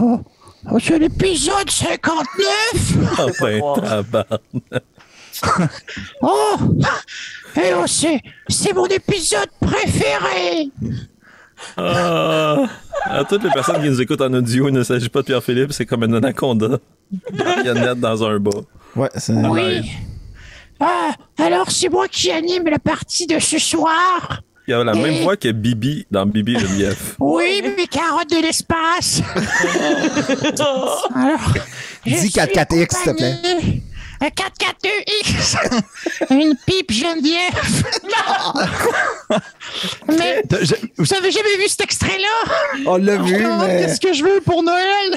Oh, oh, c'est l'épisode 59 Ah ben, tabarnak. Oh, eh, oh, c'est, c'est mon épisode préféré Ah. À toutes les personnes qui nous écoutent en audio, il ne s'agit pas de Pierre-Philippe, c'est comme un anaconda. Marionnette dans un bas. Ouais, c'est. Oui. Ah, alors c'est moi qui anime la partie de ce soir. Il a la même voix que Bibi dans Bibi le lief. Oui, mes carottes de l'espace. Alors, Dis suis 4-4X, s'il te plaît. Un 4-4-2X. Une pipe Geneviève. Mais vous avez jamais vu cet extrait-là? On l'a vu, Oh, mais. Qu'est-ce que je veux pour Noël?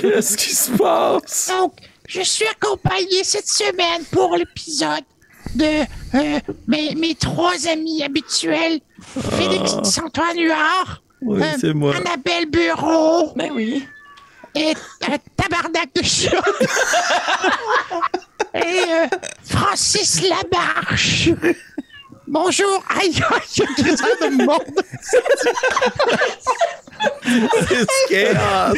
Qu'est-ce qui se passe? Donc, je suis accompagné cette semaine pour l'épisode de euh, mes, mes trois amis habituels. Félix Antoine Huard, Oui, euh, c'est moi. Annabelle Bureau Ben oui. et euh, Tabarnak de chat. et euh, Francis Lamarche. Bonjour. Aïe, aïe, aïe, ça de monde. C'est chaos!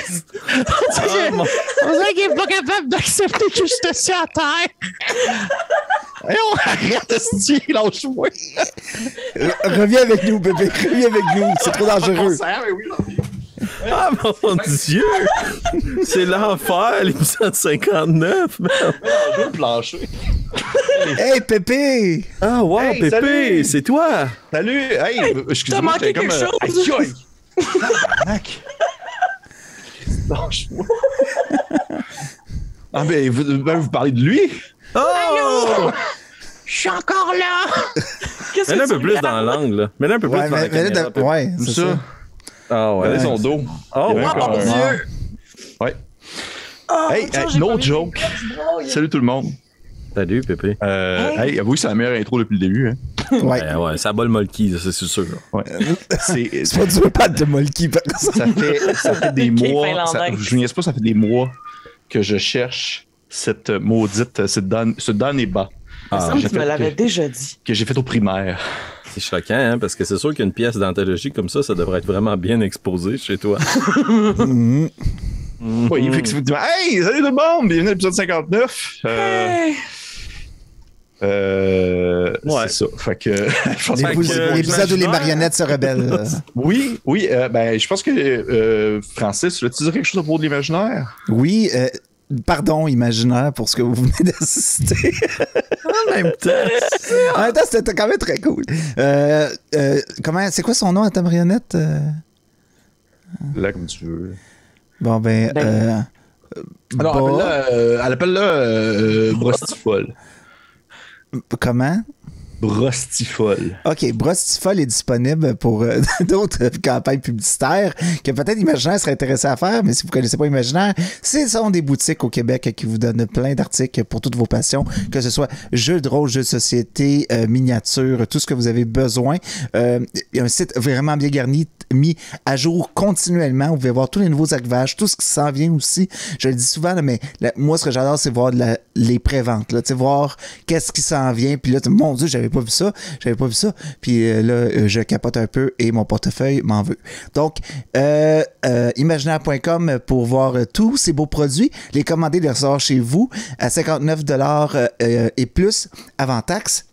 On dirait qu'il est pas capable d'accepter que je suis assis à terre. Eh, on arrête de se dire, lâche-moi. Reviens avec nous, bébé. Reviens avec nous. C'est trop dangereux. Ah, mon Dieu! C'est l'enfer, l'épisode 59, merde. le plancher. Hey, Pépé! Ah, wow, Hey, Pépé, salut! c'est toi! Salut! Hey, excusez-moi, manqué j'étais comme... quelque euh, chose? Aïe, aïe! Lâche-moi. Ah, ben vous, ben, vous parlez de lui? Oh! Je suis encore là. Qu'est-ce Mets-le un que peu tu plus dans l'angle, là. Mets-le un peu plus Ouais, devant mais, la mais là, caméra, de- Pépé. ouais, c'est ça. Ça. Ah, ouais. Regardez son dos. Oh, comme mon Dieu! Ouais. Oh, Hey, no joke. Salut tout le monde. Salut, Pépé. Euh, Hey. hey, avouez que c'est la meilleure intro depuis le début. Hein. Ouais. Ouais, ouais, ça bat le molki, ça, c'est sûr. Ouais. C'est, C'est pas du pas de Molky, par contre. ça, fait, ça fait des mois. Ça, je vous niaise pas, ça fait des mois que je cherche cette maudite, cette Dan, ce Dan et bas Il me Ah, semble j'ai que tu me l'avais déjà dit. que j'ai fait au primaire. C'est choquant, hein, parce que c'est sûr qu'une pièce d'anthologie comme ça, ça devrait être vraiment bien exposé chez toi. Oui, fait que c'est effectivement, Hey, salut tout le monde! Bienvenue à l'épisode 59. Euh, Hey. euh, Ouais. C'est ça. Fait que. L'épisode où les marionnettes se rebellent. Oui, oui, euh, ben, je pense que euh, Francis, tu dire quelque chose à propos de l'imaginaire? Oui, euh, pardon, imaginaire, pour ce que vous venez d'assister. En même temps. en même temps, c'était quand même très cool. Euh, euh, comment, c'est quoi son nom à ta marionnette? euh? Là, comme tu veux. Bon, ben. Ben. euh, Alors, Bah. appelle-la, euh, elle appelle là euh, Brostifol. comment? Brostifol. OK, Brostifol est disponible pour euh, d'autres campagnes publicitaires que peut-être Imaginaire serait intéressé à faire, mais si vous connaissez pas Imaginaire, ce sont des boutiques au Québec qui vous donnent plein d'articles pour toutes vos passions, que ce soit jeux de rôle, jeux de société, euh, miniatures, tout ce que vous avez besoin. Euh, Il y a un site vraiment bien garni, mis à jour continuellement. Vous pouvez voir tous les nouveaux arrivages, tout ce qui s'en vient aussi. Je le dis souvent, mais moi, ce que j'adore, c'est voir de la- les préventes. Voir qu'est-ce qui s'en vient. Puis là, mon Dieu, j'avais pas vu ça. J'avais pas vu ça. Puis euh, là, euh, je capote un peu et mon portefeuille m'en veut. Donc, euh, imaginaire.com pour voir tous ces beaux produits, les commander, les recevoir chez vous à 59 euh, euh, et plus avant taxe.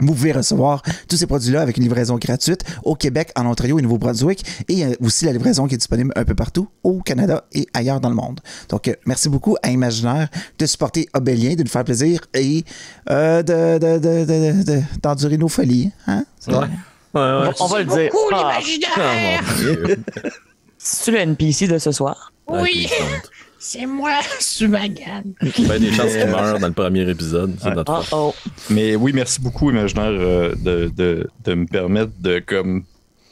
Vous pouvez recevoir tous ces produits-là avec une livraison gratuite au Québec, en Ontario et Nouveau-Brunswick et euh, aussi la livraison qui est disponible un peu partout au Canada et ailleurs dans le monde. Donc, euh, merci beaucoup à Imaginaire de supporter Obélien, de nous faire plaisir et euh, de, de, de, de- de- d'endurer nos folies. Hein? Ouais. Ouais, ouais. On va le dire. Beaucoup Ah, Ah, l'imaginaire. Dieu. C'est-tu le NPC de ce soir? Oui, Ah, c'est moi, Sumagan. Ben, des chances qu'il meurt dans le premier épisode. C'est Ouais. notre Oh faute. oh. Mais oui, merci beaucoup, Imaginaire, euh, de, de, de me permettre de comme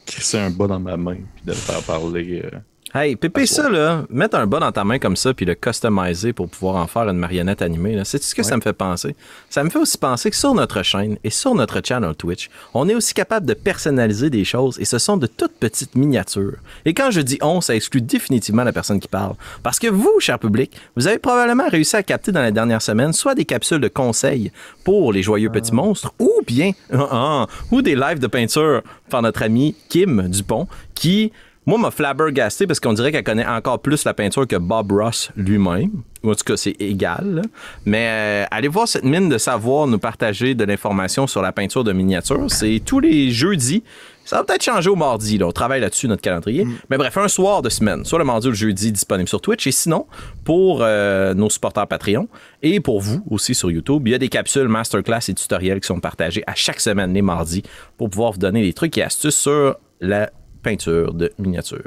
crisser un bas dans ma main puis de le faire parler. euh. Hey, Pépé, ça, là, mettre un bas dans ta main comme ça, puis le customiser pour pouvoir en faire une marionnette animée, là, c'est ce que ça me fait penser? Ça me fait aussi penser que sur notre chaîne et sur notre channel Twitch, on est aussi capable de personnaliser des choses et ce sont de toutes petites miniatures. Et quand je dis on, ça exclut définitivement la personne qui parle. Parce que vous, cher public, vous avez probablement réussi à capter dans les dernières semaines soit des capsules de conseils pour les joyeux petits monstres ou bien, ah, ah, ou des lives de peinture par notre ami Kim Dupont qui Moi, m'a flabbergasté parce qu'on dirait qu'elle connaît encore plus la peinture que Bob Ross lui-même. Ou En tout cas, c'est égal. là. Mais euh, allez voir cette mine de savoir nous partager de l'information sur la peinture de miniature. C'est tous les jeudis. Ça va peut-être changer au mardi. Là. On travaille là-dessus, notre calendrier. Mais bref, un soir de semaine, soit le mardi ou le jeudi, disponible sur Twitch. Et sinon, pour euh, nos supporters Patreon et pour vous aussi sur YouTube, il y a des capsules masterclass et tutoriels qui sont partagés à chaque semaine les mardis pour pouvoir vous donner des trucs et astuces sur la peinture de miniature.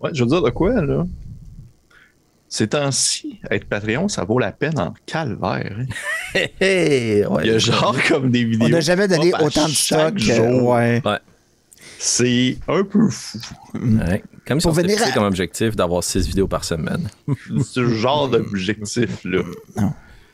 Ouais, je veux dire de quoi, là? Ces temps-ci, être Patreon, ça vaut la peine en calvaire. hein. Hé, hé, ouais. Il y a genre comme des vidéos. On n'a jamais donné autant de stock. jour. ouais. C'est un peu fou. Ouais. Comme si Pour on venir fixé à- comme objectif d'avoir six vidéos par semaine. Ce genre d'objectif-là.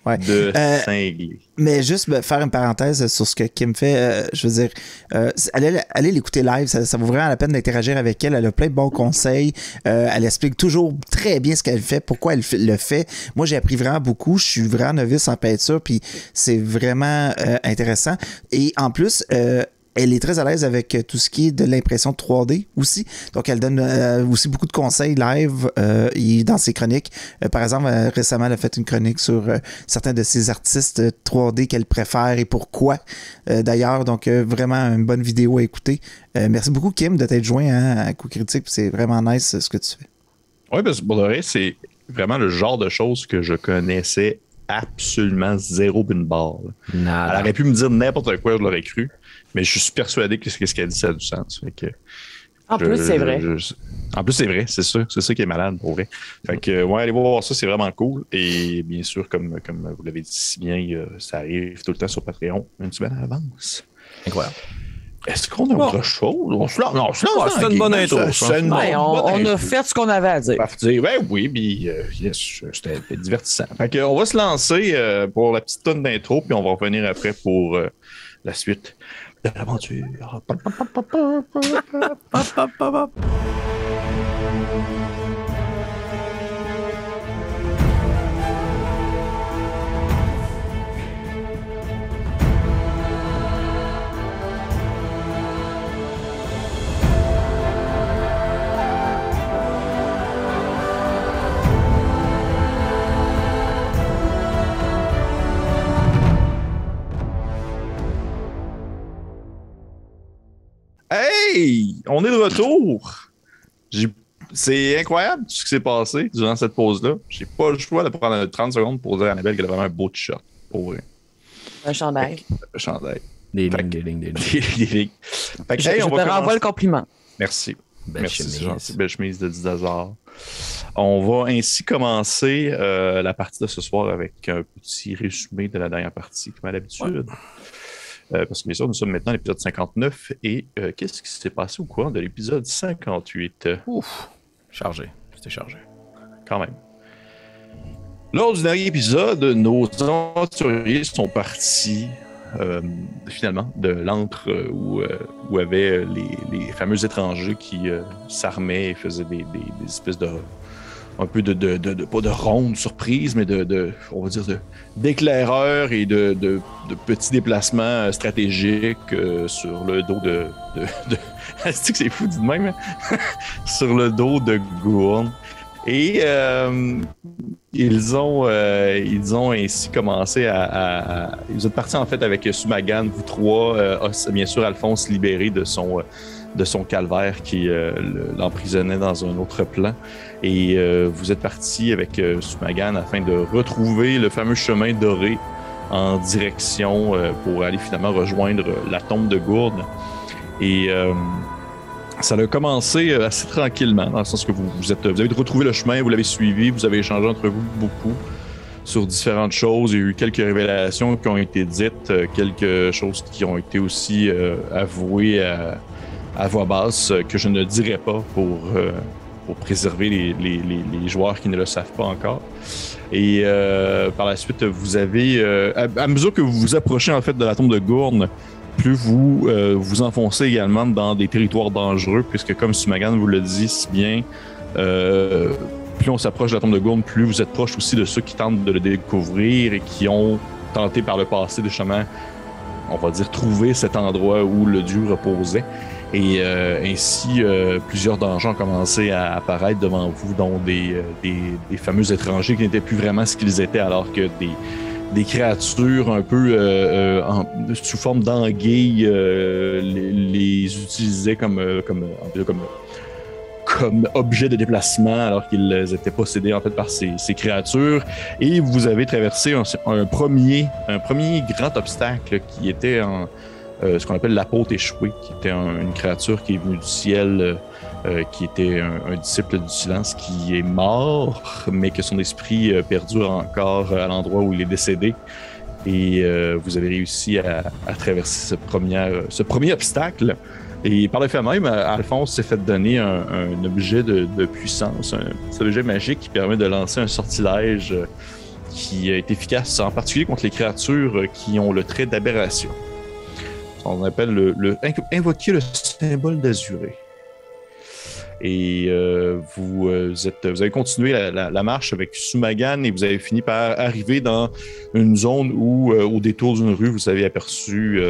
Ouais. De Euh, cinglé. Mais juste me faire une parenthèse sur ce que Kim fait, euh, je veux dire, euh, allez, allez l'écouter live, ça, ça vaut vraiment la peine d'interagir avec elle. Elle a plein de bons conseils. Elle explique toujours très bien ce qu'elle fait, pourquoi elle le fait. Moi, j'ai appris vraiment beaucoup. Je suis vraiment novice en peinture, puis c'est vraiment intéressant. Et en plus, elle est très à l'aise avec euh, tout ce qui est de l'impression 3D aussi. Donc, elle donne euh, aussi beaucoup de conseils live euh, dans ses chroniques. Par exemple, récemment, elle a fait une chronique sur certains de ses artistes euh, 3D qu'elle préfère et pourquoi. D'ailleurs, donc vraiment une bonne vidéo à écouter. Merci beaucoup, Kim, de t'être joint hein, à Coup Critique. C'est vraiment nice ce que tu fais. Oui, parce que c'est vraiment le genre de choses que je connaissais absolument zéro d'une barre. Elle aurait pu me dire n'importe quoi, je l'aurais cru, mais je suis persuadé que ce qu'elle dit, ça a du sens. Fait que En je- plus, c'est vrai. je- en plus, c'est vrai, c'est ça. C'est ça qui est malade, pour vrai. Fait que, ouais, allez voir ça, c'est vraiment cool. Et bien sûr, comme, comme vous l'avez dit si bien, euh, ça arrive tout le temps sur Patreon, une semaine à l'avance. Incroyable. Est-ce qu'on a Bon. autre chose? On se lance, non, la une bonne intro, c'est on, a fait ce qu'on avait à dire. Dire, ben oui, puis euh, yes, c'était c'était divertissant. Fait que, on va se lancer euh, pour la petite tonne d'intro, puis on va revenir après pour euh, la suite de l'aventure. Hey! On est de retour! C'est incroyable tout ce qui s'est passé durant cette pause-là. J'ai pas le choix de prendre 30 secondes pour dire à Annabelle qu'elle a vraiment un beau t-shirt. Pour vrai. Un chandail. Le chandail. Des lignes, des lignes, des lignes. Des lignes. Fait que, Je, hey, je on te va renvoie commencer- le compliment. Merci. Belle Merci, chemise. c'est gentil. Belle chemise de 10 hasard. On va ainsi commencer euh, la partie de ce soir avec un petit résumé de la dernière partie, comme à l'habitude. Euh, parce que bien sûr, nous sommes maintenant à l'épisode 59 et euh, qu'est-ce qui s'est passé au cours de l'épisode 58? Euh, Ouf. Chargé. C'était chargé. quand même. Lors du dernier épisode, nos aventuriers sont partis euh, finalement de l'antre où, où avaient les, les fameux étrangers qui s'armaient et faisaient des, des- des espèces de un peu de, pas de ronde surprise, mais de, on va dire d'éclaireurs et de, petits déplacements euh, stratégiques euh, sur le dos de, de, que c'est fou de même? hein? sur le dos de Gourn. Et euh, ils, ont, ils ont ainsi commencé à, à- à- Ils êtes partis en fait avec Sumagan, vous trois, bien sûr Alphonse libéré de son, de son calvaire qui euh, le- l'emprisonnait dans un autre plan. Et euh, vous êtes partis avec euh, Sumagan afin de retrouver le fameux chemin doré en direction pour aller finalement rejoindre la tombe de Gourde. Et ça a commencé assez tranquillement, dans le sens que vous, vous, êtes, vous avez retrouvé le chemin, vous l'avez suivi, vous avez échangé entre vous beaucoup sur différentes choses. Il y a eu quelques révélations qui ont été dites, quelques choses qui ont été aussi avouées à voix basse, euh, que je ne dirai pas pour, euh, pour préserver les, les- les- joueurs qui ne le savent pas encore. Et euh, par la suite, vous avez, à, mesure que vous vous approchez en fait de la tombe de Gourne, plus vous vous enfoncez également dans des territoires dangereux, puisque comme Sumagan vous le dit si bien, plus on s'approche de la tombe de Gourne, plus vous êtes proche aussi de ceux qui tentent de le découvrir et qui ont tenté par le passé de justement, on va dire, trouver cet endroit où le dieu reposait. Et euh, ainsi, euh, plusieurs dangers ont commencé à apparaître devant vous, dont des, euh, des, des fameux étrangers qui n'étaient plus vraiment ce qu'ils étaient, alors que des, des créatures un peu euh, euh, sous forme d'anguilles euh, les, les utilisaient comme, comme, peu comme, comme objet de déplacement, alors qu'ils étaient possédés en fait par ces, créatures. Et vous avez traversé un, premier, un premier grand obstacle qui était euh, ce qu'on appelle l'apôtre échoué, qui était un- une créature qui est venue du ciel, euh, euh, qui était un, disciple du silence, qui est mort, mais que son esprit perdure encore à l'endroit où il est décédé. Et vous avez réussi à, à traverser ce premier, ce premier obstacle. Et par le fait même, Alphonse s'est fait donner un, objet de, puissance, un petit objet magique qui permet de lancer un sortilège qui est efficace, en particulier contre les créatures qui ont le trait d'aberration. On appelle le, le- invo- invoquer le symbole d'azuré. Et euh, vous, euh, vous avez continué la, marche avec Sumagan et vous avez fini par arriver dans une zone où, euh, au détour d'une rue, vous avez aperçu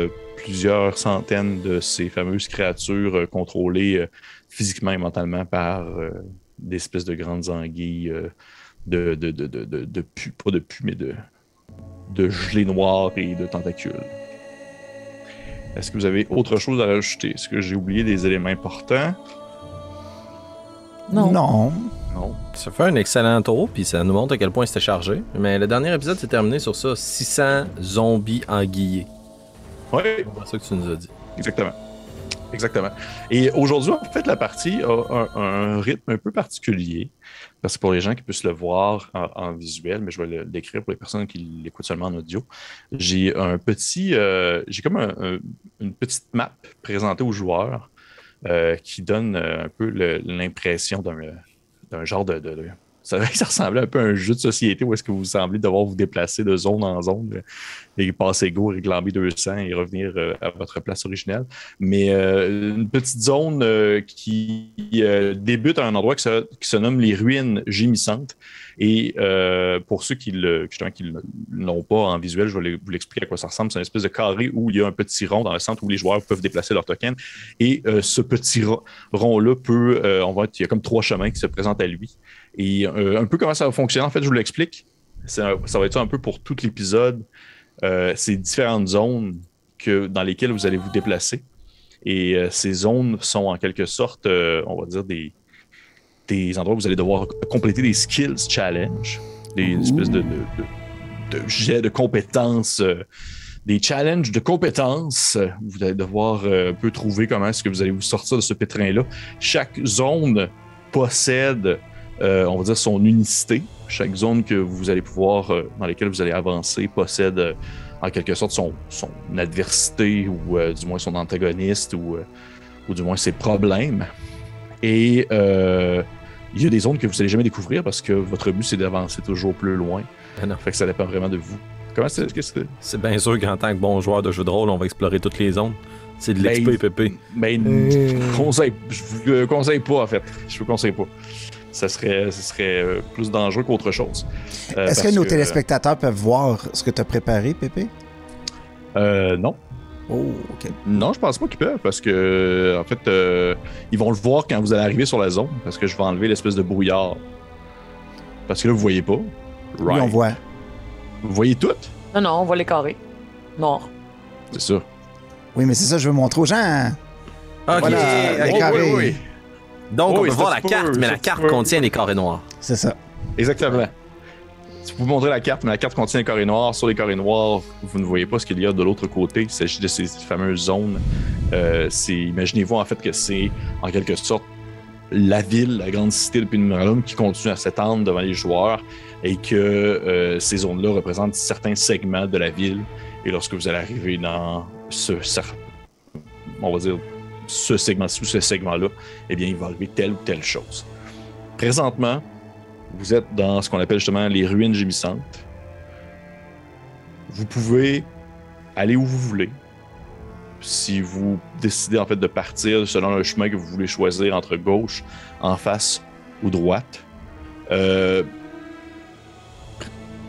plusieurs centaines de ces fameuses créatures euh, contrôlées euh, physiquement et mentalement par euh, des espèces de grandes anguilles euh, de, de, de, de, de, de pu- pas de pu, mais de, de gelées noires et de tentacules. Est-ce que vous avez autre chose à rajouter? Est-ce que j'ai oublié des éléments importants? Non. Non. Non. Ça fait un excellent tour, puis ça nous montre à quel point c'était chargé. Mais le dernier épisode s'est terminé sur ça 600 zombies anguillés. Oui, C'est ça que tu nous as dit. Exactement. Exactement. Et aujourd'hui, en fait, la partie a un, un rythme un peu particulier. Parce que pour les gens qui puissent le voir en, en visuel, mais je vais le décrire pour les personnes qui l'écoutent seulement en audio. J'ai un petit. euh, j'ai comme un- un- une petite map présentée aux joueurs euh, qui donne euh, un peu l'impression d'un d'un genre de. de- de- ça, ça ressemblait un peu à un jeu de société où est-ce que vous semblez devoir vous déplacer de zone en zone et passer go, réclamer 200 et revenir euh, à votre place originelle mais euh, une petite zone euh, qui euh, débute à un endroit qui se, nomme les ruines gémissantes. Et euh, pour ceux qui ne l'ont pas en visuel, je vais vous l'expliquer à quoi ça ressemble. C'est une espèce de carré où il y a un petit rond dans le centre où les joueurs peuvent déplacer leur token. Et euh, ce petit ro- rond-là peut, euh, on va être- il y a comme trois chemins qui se présentent à lui. Et euh, un peu comment ça va fonctionner, en fait, je vous l'explique. Ça va être ça un peu pour tout l'épisode. Euh, ces différentes zones que, dans lesquelles vous allez vous déplacer. Et euh, ces zones sont en quelque sorte, on va dire, des, des endroits où vous allez devoir compléter des skills challenge, des espèces de, de, de, de jets de compétences, des challenges de compétences. Vous allez devoir euh, un peu trouver comment est-ce que vous allez vous sortir de ce pétrin-là. Chaque zone possède, euh, on va dire, son unicité. Chaque zone que vous allez pouvoir, euh, dans laquelle vous allez avancer, possède euh, en quelque sorte son, son adversité ou euh, du moins son antagoniste ou, euh, ou du moins ses problèmes. Et euh, il y a des zones que vous n'allez jamais découvrir parce que votre but c'est d'avancer toujours plus loin. Ah non. Fait que ça dépend vraiment de vous. Comment c'est qu'est-ce que C'est? Bien sûr qu'en tant que bon joueur de jeu de rôle, on va explorer toutes les zones. C'est de Ben, l'XP PP. Ben, je conseille, je vous le conseille pas en fait. Je vous conseille pas. Ça serait, ça serait euh, plus dangereux qu'autre chose. Euh, Est-ce que nos téléspectateurs peuvent voir ce que tu as préparé, Pépé? Euh, non. Oh, OK. Non, je pense pas qu'ils peuvent parce que, en fait, euh, ils vont le voir quand vous allez arriver sur la zone parce que je vais enlever l'espèce de brouillard. Parce que là, vous voyez pas. Oui, Right. on voit. Vous voyez tout, Non, non, on voit les carrés. Noir. c'est ça. Oui, mais c'est ça, je veux montrer aux gens. Ok, Voilà, ok. les carrés. Donc, Oui, on peut voir la carte, mais la carte contient des carrés noirs. C'est ça. Exactement. Si vous montrez la carte, mais la carte contient un carré noir. Sur les carrés noirs, vous ne voyez pas ce qu'il y a de l'autre côté. Il s'agit de ces fameuses zones. Euh, c'est- Imaginez-vous en fait que c'est en quelque sorte la ville, la grande cité de Pinumalum qui continue à s'étendre devant les joueurs et que euh, ces zones-là représentent certains segments de la ville. Et lorsque vous allez arriver dans ce, on va dire, ce segment-ci ou ce segment-là, eh bien, il va arriver telle ou telle chose. Présentement, vous êtes dans ce qu'on appelle justement les ruines gémissantes. Vous pouvez aller où vous voulez. Si vous décidez en fait de partir selon le chemin que vous voulez choisir entre gauche, en face ou droite, euh,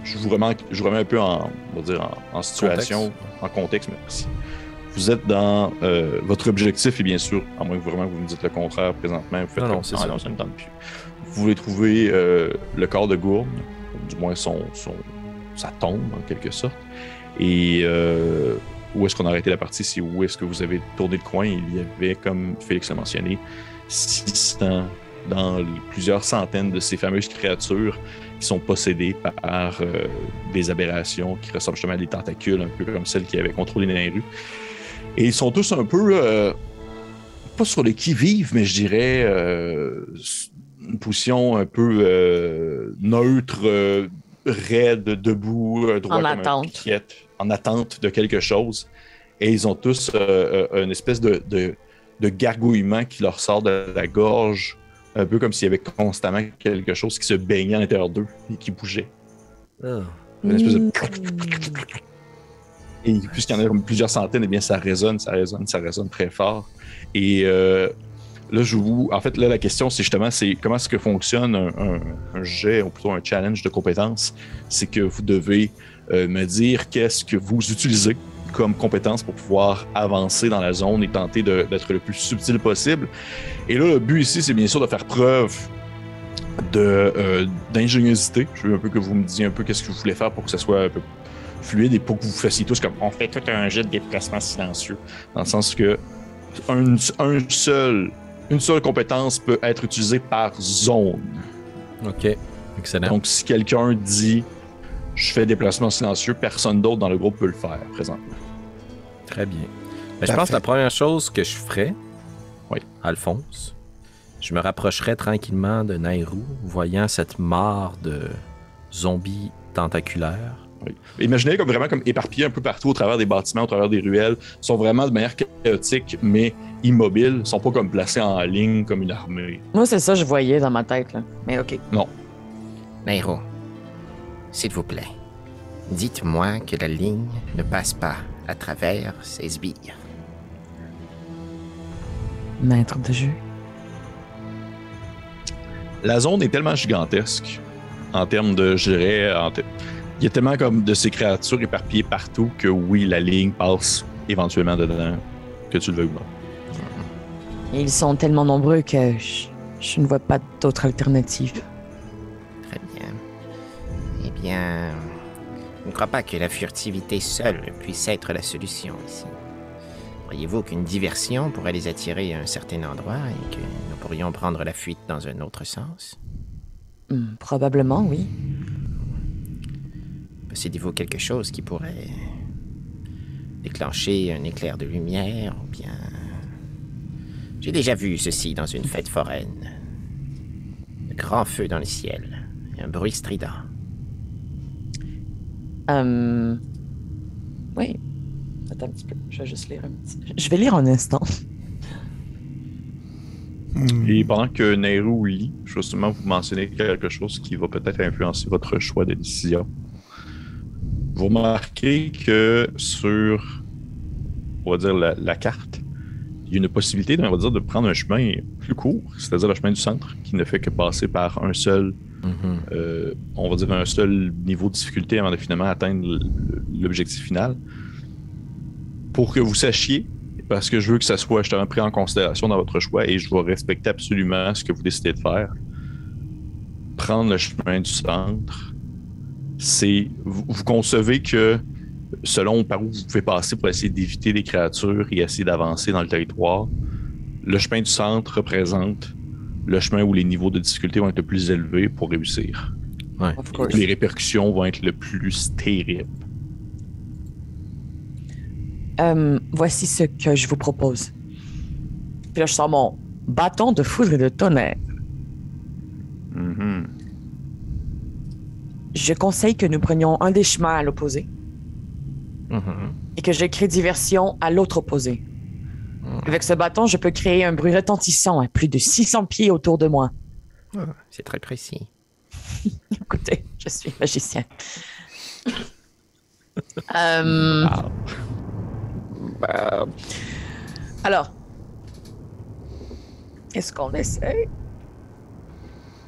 je vous remets, je vous remets un peu en, on va dire en, en situation, en contexte, merci. Vous êtes dans euh, votre objectif, et bien sûr, à moins que vraiment vous me dites le contraire présentement, vous faites Non, non, c'est Ah, ça. non, ça me tente plus. Vous voulez trouver euh, le corps de Gourde, du moins son, son, sa tombe en quelque sorte. Et euh, où est-ce qu'on a arrêté la partie? C'est où est-ce que vous avez tourné le coin? Il y avait, comme Félix l'a mentionné, 600 dans les plusieurs centaines de ces fameuses créatures qui sont possédées par euh, des aberrations qui ressemblent justement à des tentacules, un peu comme celles qui avaient contrôlé les rues. Et ils sont tous un peu, euh, pas sur le qui-vive, mais je dirais euh, une position un peu euh, neutre, euh, raide, debout, droit En comme piquette, en attente de quelque chose. Et ils ont tous euh, euh, une espèce de, de, de gargouillement qui leur sort de la gorge, un peu comme s'il y avait constamment quelque chose qui se baignait à l'intérieur d'eux et qui bougeait. Ah. Une espèce de... Et puisqu'il y en a plusieurs centaines, eh bien, ça résonne, ça résonne, ça résonne très fort. Et euh, là, je vous. En fait, là, la question, c'est justement c'est comment est-ce que fonctionne un, jet, ou plutôt un challenge de compétences? C'est que vous devez euh, me dire qu'est-ce que vous utilisez comme compétence pour pouvoir avancer dans la zone et tenter d'être le plus subtil possible. Et là, le but ici, c'est bien sûr de faire preuve euh, d'ingéniosité. Je veux un peu que vous me disiez un peu qu'est-ce que vous voulez faire pour que ça soit un peu fluide et pour que vous fassiez tous comme on fait tout un jet de déplacement silencieux. Dans le sens que un, un seul, une seule compétence peut être utilisée par zone. Ok, excellent. Donc, si quelqu'un dit je fais déplacement silencieux, personne d'autre dans le groupe peut le faire présentement. Très bien. Ben, je pense que la première chose que je ferais, Oui. Alphonse, je me rapprocherais tranquillement de Nairou, voyant cette mare de zombies tentaculaires. Oui. Imaginez comme vraiment comme éparpillés un peu partout au travers des bâtiments, au travers des ruelles. Ils sont vraiment de manière chaotique, mais immobiles. Ils sont pas comme placés en ligne comme une armée. Moi, c'est ça que je voyais dans ma tête, là. Mais OK. Nairo, s'il vous plaît, dites-moi que la ligne ne passe pas à travers ces sbires. Maître de jeu. La zone est tellement gigantesque en termes de, je dirais, en il y a tellement comme de ces créatures éparpillées partout que oui, la ligne passe éventuellement dedans, que tu le veux ou non. Ils sont tellement nombreux que je, je ne vois pas d'autre alternative. Très bien. Eh bien, je ne crois pas que la furtivité seule puisse être la solution ici. Croyez-vous qu'une diversion pourrait les attirer à un certain endroit et que nous pourrions prendre la fuite dans un autre sens? Hmm, probablement, oui. Possédez-vous quelque chose qui pourrait déclencher un éclair de lumière ou bien... J'ai déjà vu ceci dans une fête foraine. De grands feux dans le ciel et un bruit strident. Euh... Oui. Attends un petit peu. Je vais juste lire un petit... Je vais lire un instant. Et pendant que Nehru lit, je vais seulement vous mentionner quelque chose qui va peut-être influencer votre choix de décision. Vous remarquez que sur, on va dire, la, la carte, il y a une possibilité, on va dire, de prendre un chemin plus court, c'est-à-dire le chemin du centre, qui ne fait que passer par un seul, Mhm. euh, on va dire, un seul niveau de difficulté avant de finalement atteindre l'objectif final. Pour que vous sachiez, parce que je veux que ça soit justement pris en considération dans votre choix et je vais respecter absolument ce que vous décidez de faire. Prendre le chemin du centre, c'est. Vous, vous concevez que selon par où vous pouvez passer pour essayer d'éviter les créatures et essayer d'avancer dans le territoire, le chemin du centre représente le chemin où les niveaux de difficulté vont être le plus élevés pour réussir. Ouais. Of course. Les répercussions vont être le plus terribles. Euh, voici ce que je vous propose. Puis là, je sors mon bâton de foudre et de tonnerre. Mhm. Je conseille que nous prenions un des chemins à l'opposé Mhm. et que je crée diversion à l'autre opposé. Avec ce bâton, je peux créer un bruit retentissant à plus de 600 pieds autour de moi. C'est très précis. Écoutez, je suis magicien. Euh, euh, alors, est-ce qu'on essaie?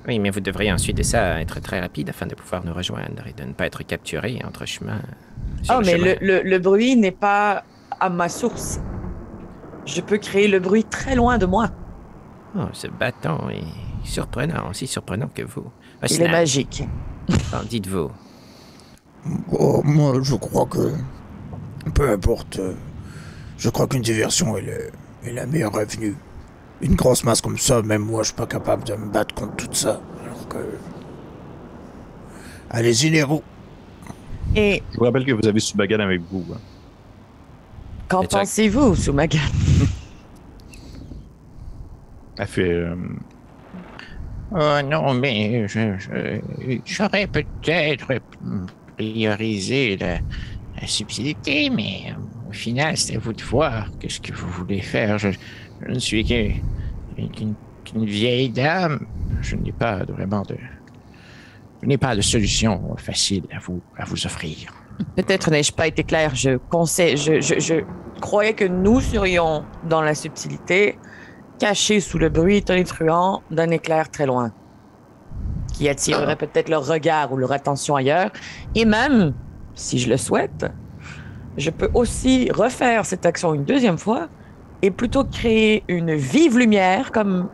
Oui, mais vous devriez ensuite de ça être très rapide afin de pouvoir nous rejoindre et de ne pas être capturé entre chemin. sur Oh, mais chemin. le, le- le bruit n'est pas à ma source. Je peux créer le bruit très loin de moi. Oh, ce bâton est surprenant, aussi surprenant que vous. Il est magique. qu'en dites-vous? Oh, moi, je crois que. Peu importe. euh, Je crois qu'une diversion est, le- est la meilleure avenue. Une grosse masse comme ça, même moi, je suis pas capable de me battre contre tout ça. Alors que. Allez-y, les roues. Et Je vous rappelle que vous avez Subagan avec vous. hein. qu'en pensez-vous, Soumagan? Elle fait. euh, Oh non, mais je, je- j'aurais peut-être priorisé la, la subtilité, mais euh, au final, c'est à vous de voir qu'est-ce que vous voulez faire. Je, je ne suis qu'une vieille dame. Je n'ai pas vraiment de. Je n'ai pas de solution facile à vous, à vous offrir. Peut-être n'ai-je pas été clair. Je je, je, je croyais que nous serions dans la subtilité, cachés sous le bruit tonitruant d'un éclair très loin, qui attirerait peut-être leur regard ou leur attention ailleurs. Et même, si je le souhaite, je peux aussi refaire cette action une deuxième fois et plutôt créer une vive lumière comme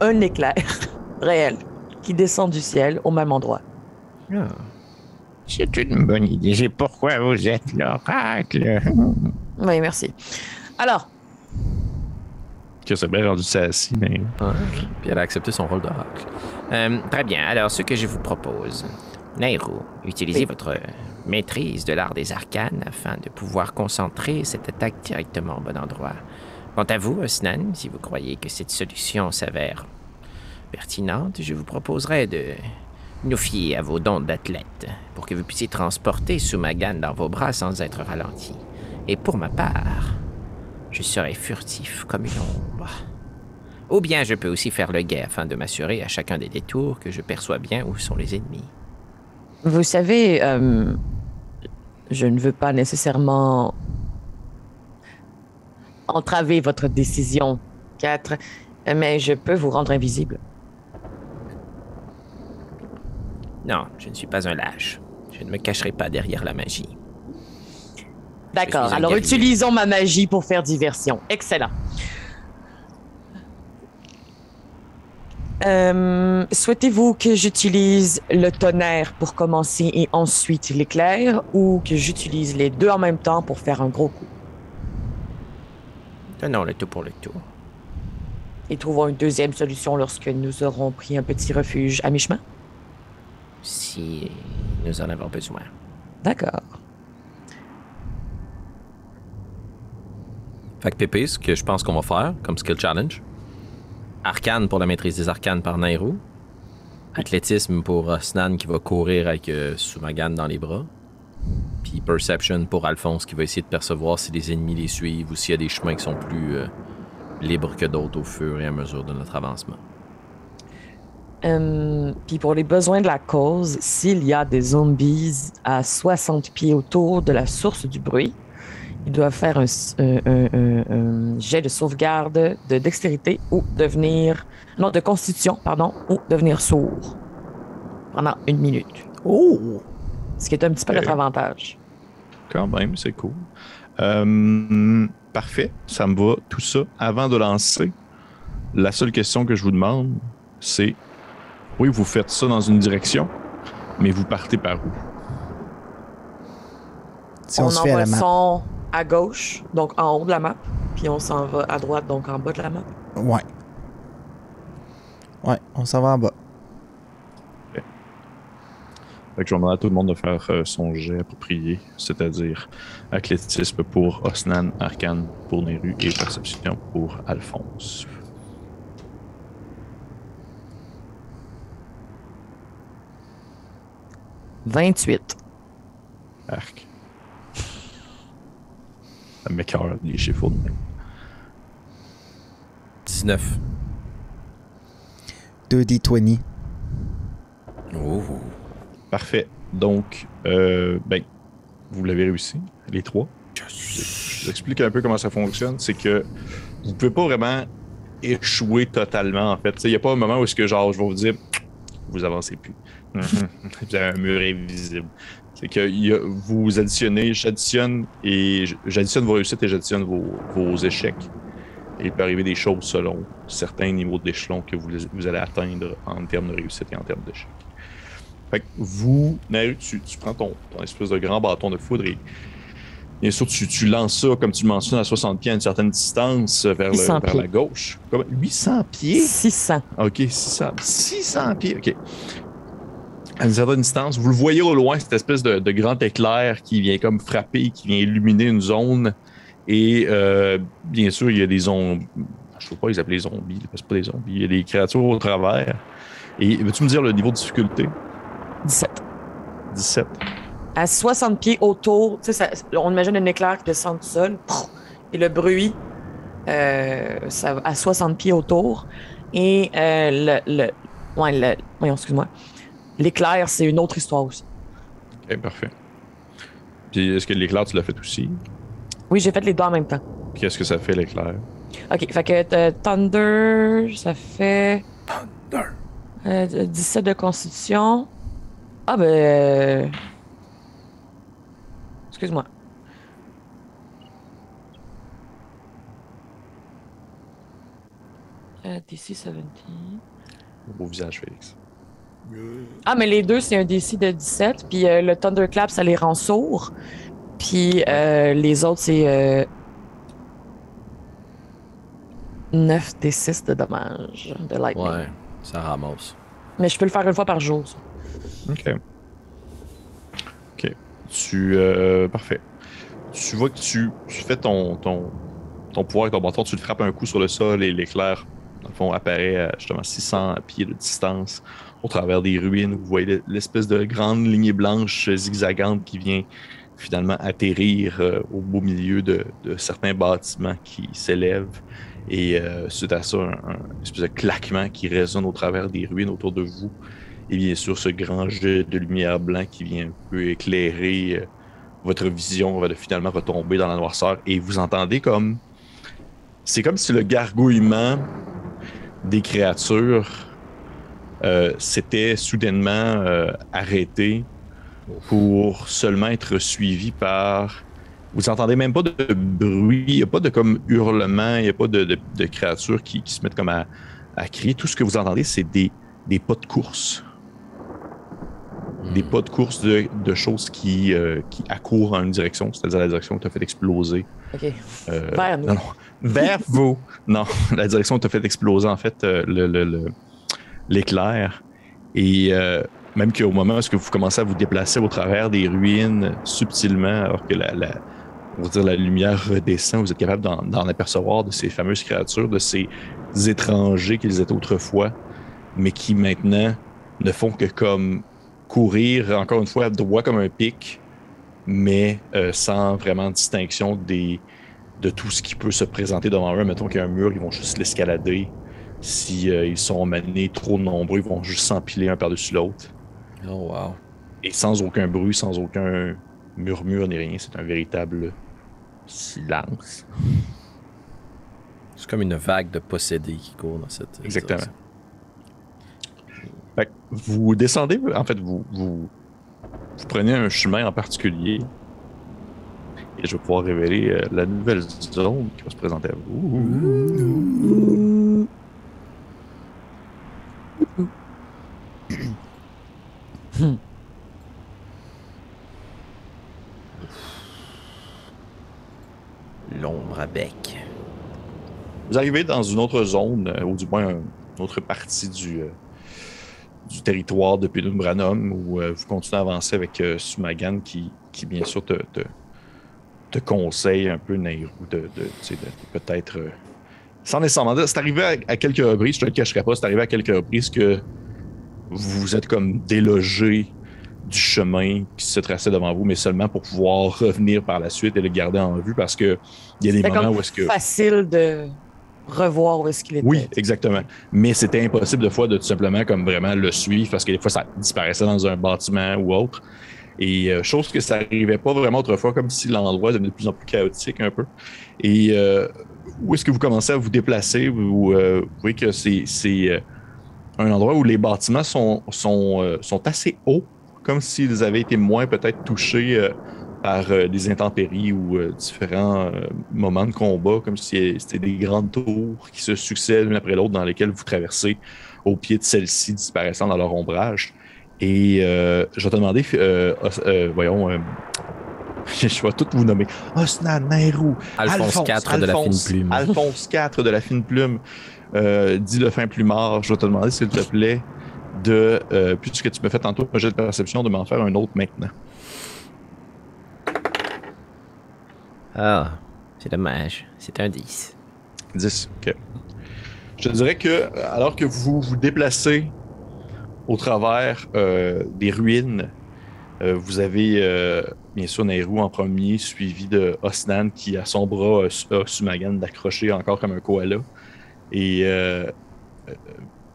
un éclair réel qui descend du ciel au même endroit. Ah, C'est une bonne idée. C'est pourquoi vous êtes l'oracle. Oui, merci. Alors, que c'est bien rendu sassy, mais. Ouais. Puis elle a accepté son rôle d'oracle. Euh, très bien, alors ce que je vous propose. Nairo, utilisez Oui. votre maîtrise de l'art des arcanes afin de pouvoir concentrer cette attaque directement au bon endroit. Quant à vous, Osnan, si vous croyez que cette solution s'avère pertinente, je vous proposerai de nous fier à vos dons d'athlète pour que vous puissiez transporter Sumagan dans vos bras sans être ralenti. Et pour ma part, je serai furtif comme une ombre. Ou bien je peux aussi faire le guet afin de m'assurer à chacun des détours que je perçois bien où sont les ennemis. Vous savez, euh, je ne veux pas nécessairement entraver votre décision, 4, mais je peux vous rendre invisible. Non, je ne suis pas un lâche. Je ne me cacherai pas derrière la magie. D'accord, alors guerrier. utilisons ma magie pour faire diversion. Excellent. Euh, Souhaitez-vous que j'utilise le tonnerre pour commencer et ensuite l'éclair ou que j'utilise les deux en même temps pour faire un gros coup? Donnons le tout pour le tout. Et trouvons une deuxième solution lorsque nous aurons pris un petit refuge à mi-chemin? Si nous en avons besoin. D'accord. Fait que Pépé, ce que je pense qu'on va faire comme skill challenge, Arcane pour la maîtrise des arcanes par Nairo, Athlétisme pour Snan qui va courir avec euh, Sumagan dans les bras, puis Perception pour Alphonse qui va essayer de percevoir si les ennemis les suivent ou s'il y a des chemins qui sont plus euh, libres que d'autres au fur et à mesure de notre avancement. Euh, Puis pour les besoins de la cause, s'il y a des zombies à 60 pieds autour de la source du bruit, ils doivent faire un, s- un- un- un- un jet de sauvegarde de dextérité ou devenir... Non, de constitution, pardon, ou devenir sourd pendant une minute. Oh! Ce qui est un petit peu notre avantage. Quand même, c'est cool. Euh, parfait, ça me va. Tout ça, avant de lancer, la seule question que je vous demande, c'est oui, vous faites ça dans une direction, mais vous partez par où? Si on, on se fait à envoie la le map. son à gauche, donc en haut de la map, puis on s'en va à droite, donc en bas de la map. Ouais. Ouais, on s'en va en bas. Fait que je vais demander à tout le monde de faire euh, son jet approprié, c'est-à-dire athlétisme pour Osnan, Arcane pour Neru et perception pour Alphonse. « 28. Arc. Ça m'écœure, les chiffres de même. 19. 2D20. Oh. Parfait. Donc, euh, ben, vous l'avez réussi, les trois. Je vous explique un peu comment ça fonctionne. C'est que vous pouvez pas vraiment échouer totalement, en fait. Il n'y a pas un moment où est-ce que, genre, je vais vous dire, vous avancez plus. vous avez un mur invisible. C'est que il y a- vous additionnez, j'additionne et j'additionne vos réussites et j'additionne vos, vos échecs. Et il peut arriver des choses selon certains niveaux d'échelon que vous, vous allez atteindre en termes de réussite et en termes d'échecs. Fait que vous, Naru, tu, tu prends ton, ton espèce de grand bâton de foudre et bien sûr, tu, tu lances ça, comme tu le mentionnes, à 60 pieds à une certaine distance vers, le- 800 vers pieds. la gauche. Comme 800 pieds? 600. Ok, 600, 600 pieds, ok. À une certaine distance, vous le voyez au loin, cette espèce de, de grand éclair qui vient comme frapper, qui vient illuminer une zone. Et euh, bien sûr, il y a des zombies. Je ne sais pas les appeler zombies, c'est pas des zombies. Il y a des créatures au travers. Et veux-tu me dire le niveau de difficulté? 17. 17. À 60 pieds autour, tu sais, ça- on imagine un éclair qui descend du sol, et le bruit, euh, ça, va à 60 pieds autour. Et euh, le, le, ouais, le, voyons, excuse-moi. L'éclair, c'est une autre histoire aussi. Ok, parfait. Puis est-ce que l'éclair, tu l'as fait aussi? Oui, j'ai fait les deux en même temps. Qu'est-ce que ça fait, l'éclair? Ok, fait que euh, Thunder, ça fait. Thunder. euh, 17 de constitution. Ah, ben. euh, Excuse-moi. DC 17. Au visage, Félix. Ah, mais les deux, c'est un DC de 17. Puis euh, le Thunderclap, ça les rend sourds. Puis euh, les autres, c'est. Euh... 9 des 6 de dommages de lightning. Ouais, ça ramasse. Mais je peux le faire une fois par jour. ça. Ok. Ok. Tu. euh, parfait. Tu vois que tu, fais ton, ton, ton pouvoir avec ton bâton, tu le frappes un coup sur le sol et l'éclair, dans le fond, apparaît à justement 600 pieds de distance au travers des ruines. Vous voyez l'espèce de grande lignée blanche zigzagante qui vient finalement atterrir euh, au beau milieu de, de certains bâtiments qui s'élèvent. Et euh, suite à ça, un, un espèce de claquement qui résonne au travers des ruines autour de vous. Et bien sûr, ce grand jet de lumière blanc qui vient un peu éclairer euh, votre vision va finalement retomber dans la noirceur. Et vous entendez comme. C'est comme si le gargouillement des créatures euh, s'était soudainement euh, arrêté pour seulement être suivi par. Vous entendez même pas de bruit, il n'y a pas de comme hurlement, il n'y a pas de, créatures qui, se mettent comme à, à crier. Tout ce que vous entendez, c'est des, des pas de course. Des pas de course de, de choses qui, euh, qui accourent en une direction, c'est-à-dire la direction que tu as fait exploser. Ok. Euh, Vers nous. non, non. Vers vous. Non, la direction où tu as fait exploser, en fait, euh, le- le- le- l'éclair. Et euh, même qu'au moment où est-ce que vous commencez à vous déplacer au travers des ruines subtilement, alors que la, la- on va dire la lumière redescend, vous êtes capable d'en apercevoir de ces fameuses créatures, de ces étrangers qu'ils étaient autrefois, mais qui maintenant ne font que comme courir, encore une fois, droit comme un pic, mais euh, sans vraiment distinction des, de tout ce qui peut se présenter devant eux. Mettons qu'il y a un mur, ils vont juste l'escalader. Si euh, ils sont menés trop nombreux, ils vont juste s'empiler un par-dessus l'autre. Oh, wow. Et sans aucun bruit, sans aucun murmure ni rien, c'est un véritable silence. C'est comme une vague de possédés qui court dans cette. Exactement. Fait que vous descendez, en fait, vous, vous, vous prenez un chemin en particulier. Et je vais pouvoir révéler euh, la nouvelle zone qui va se présenter à vous. L'ombre à bec. Vous arrivez dans une autre zone, euh, ou du moins une autre partie du, euh, du territoire de Penumbranum, où euh, vous continuez à avancer avec euh, Sumagan qui, qui, bien sûr, te, te, te conseille un peu, Nairou, de, de, de peut-être. euh, sans nécessairement dire. C'est arrivé à, à quelques reprises, je te le cacherai pas, c'est arrivé à quelques reprises que vous vous êtes comme délogé du chemin qui se traçait devant vous, mais seulement pour pouvoir revenir par la suite et le garder en vue parce que il y a des moments où est-ce que. facile de revoir où est-ce qu'il était. Oui, exactement. Mais c'était impossible de fois de tout simplement comme vraiment le suivre parce que des fois ça disparaissait dans un bâtiment ou autre. Et euh, chose que ça n'arrivait pas vraiment autrefois, comme si l'endroit devenait de plus en plus chaotique un peu. Et euh, où est-ce que vous commencez à vous déplacer? Vous, euh, voyez que c'est euh, un endroit où les bâtiments sont, euh, assez hauts, comme s'ils avaient été moins peut-être touchés euh, par euh, des intempéries ou euh, différents euh, moments de combat, comme si c'était des grandes tours qui se succèdent l'une après l'autre dans lesquelles vous traversez au pied de celles-ci, disparaissant dans leur ombrage. Et je vais te demander, voyons, je vais tout vous nommer. Osnan, Nairou, Alphonse IV de la fine plume. Alphonse IV de la fine plume, euh, dit le fin plumard. Je vais te demander, s'il te plaît, de, euh, puisque tu me fais tantôt un jet de perception, de m'en faire un autre maintenant. Ah, c'est dommage. C'est un 10. 10. OK. Je dirais que, alors que vous vous déplacez au travers euh, des ruines, euh, vous avez euh, bien sûr Nairou en premier, suivi de Osnan qui, à son bras, a, a Sumagan d'accrocher encore comme un koala. Et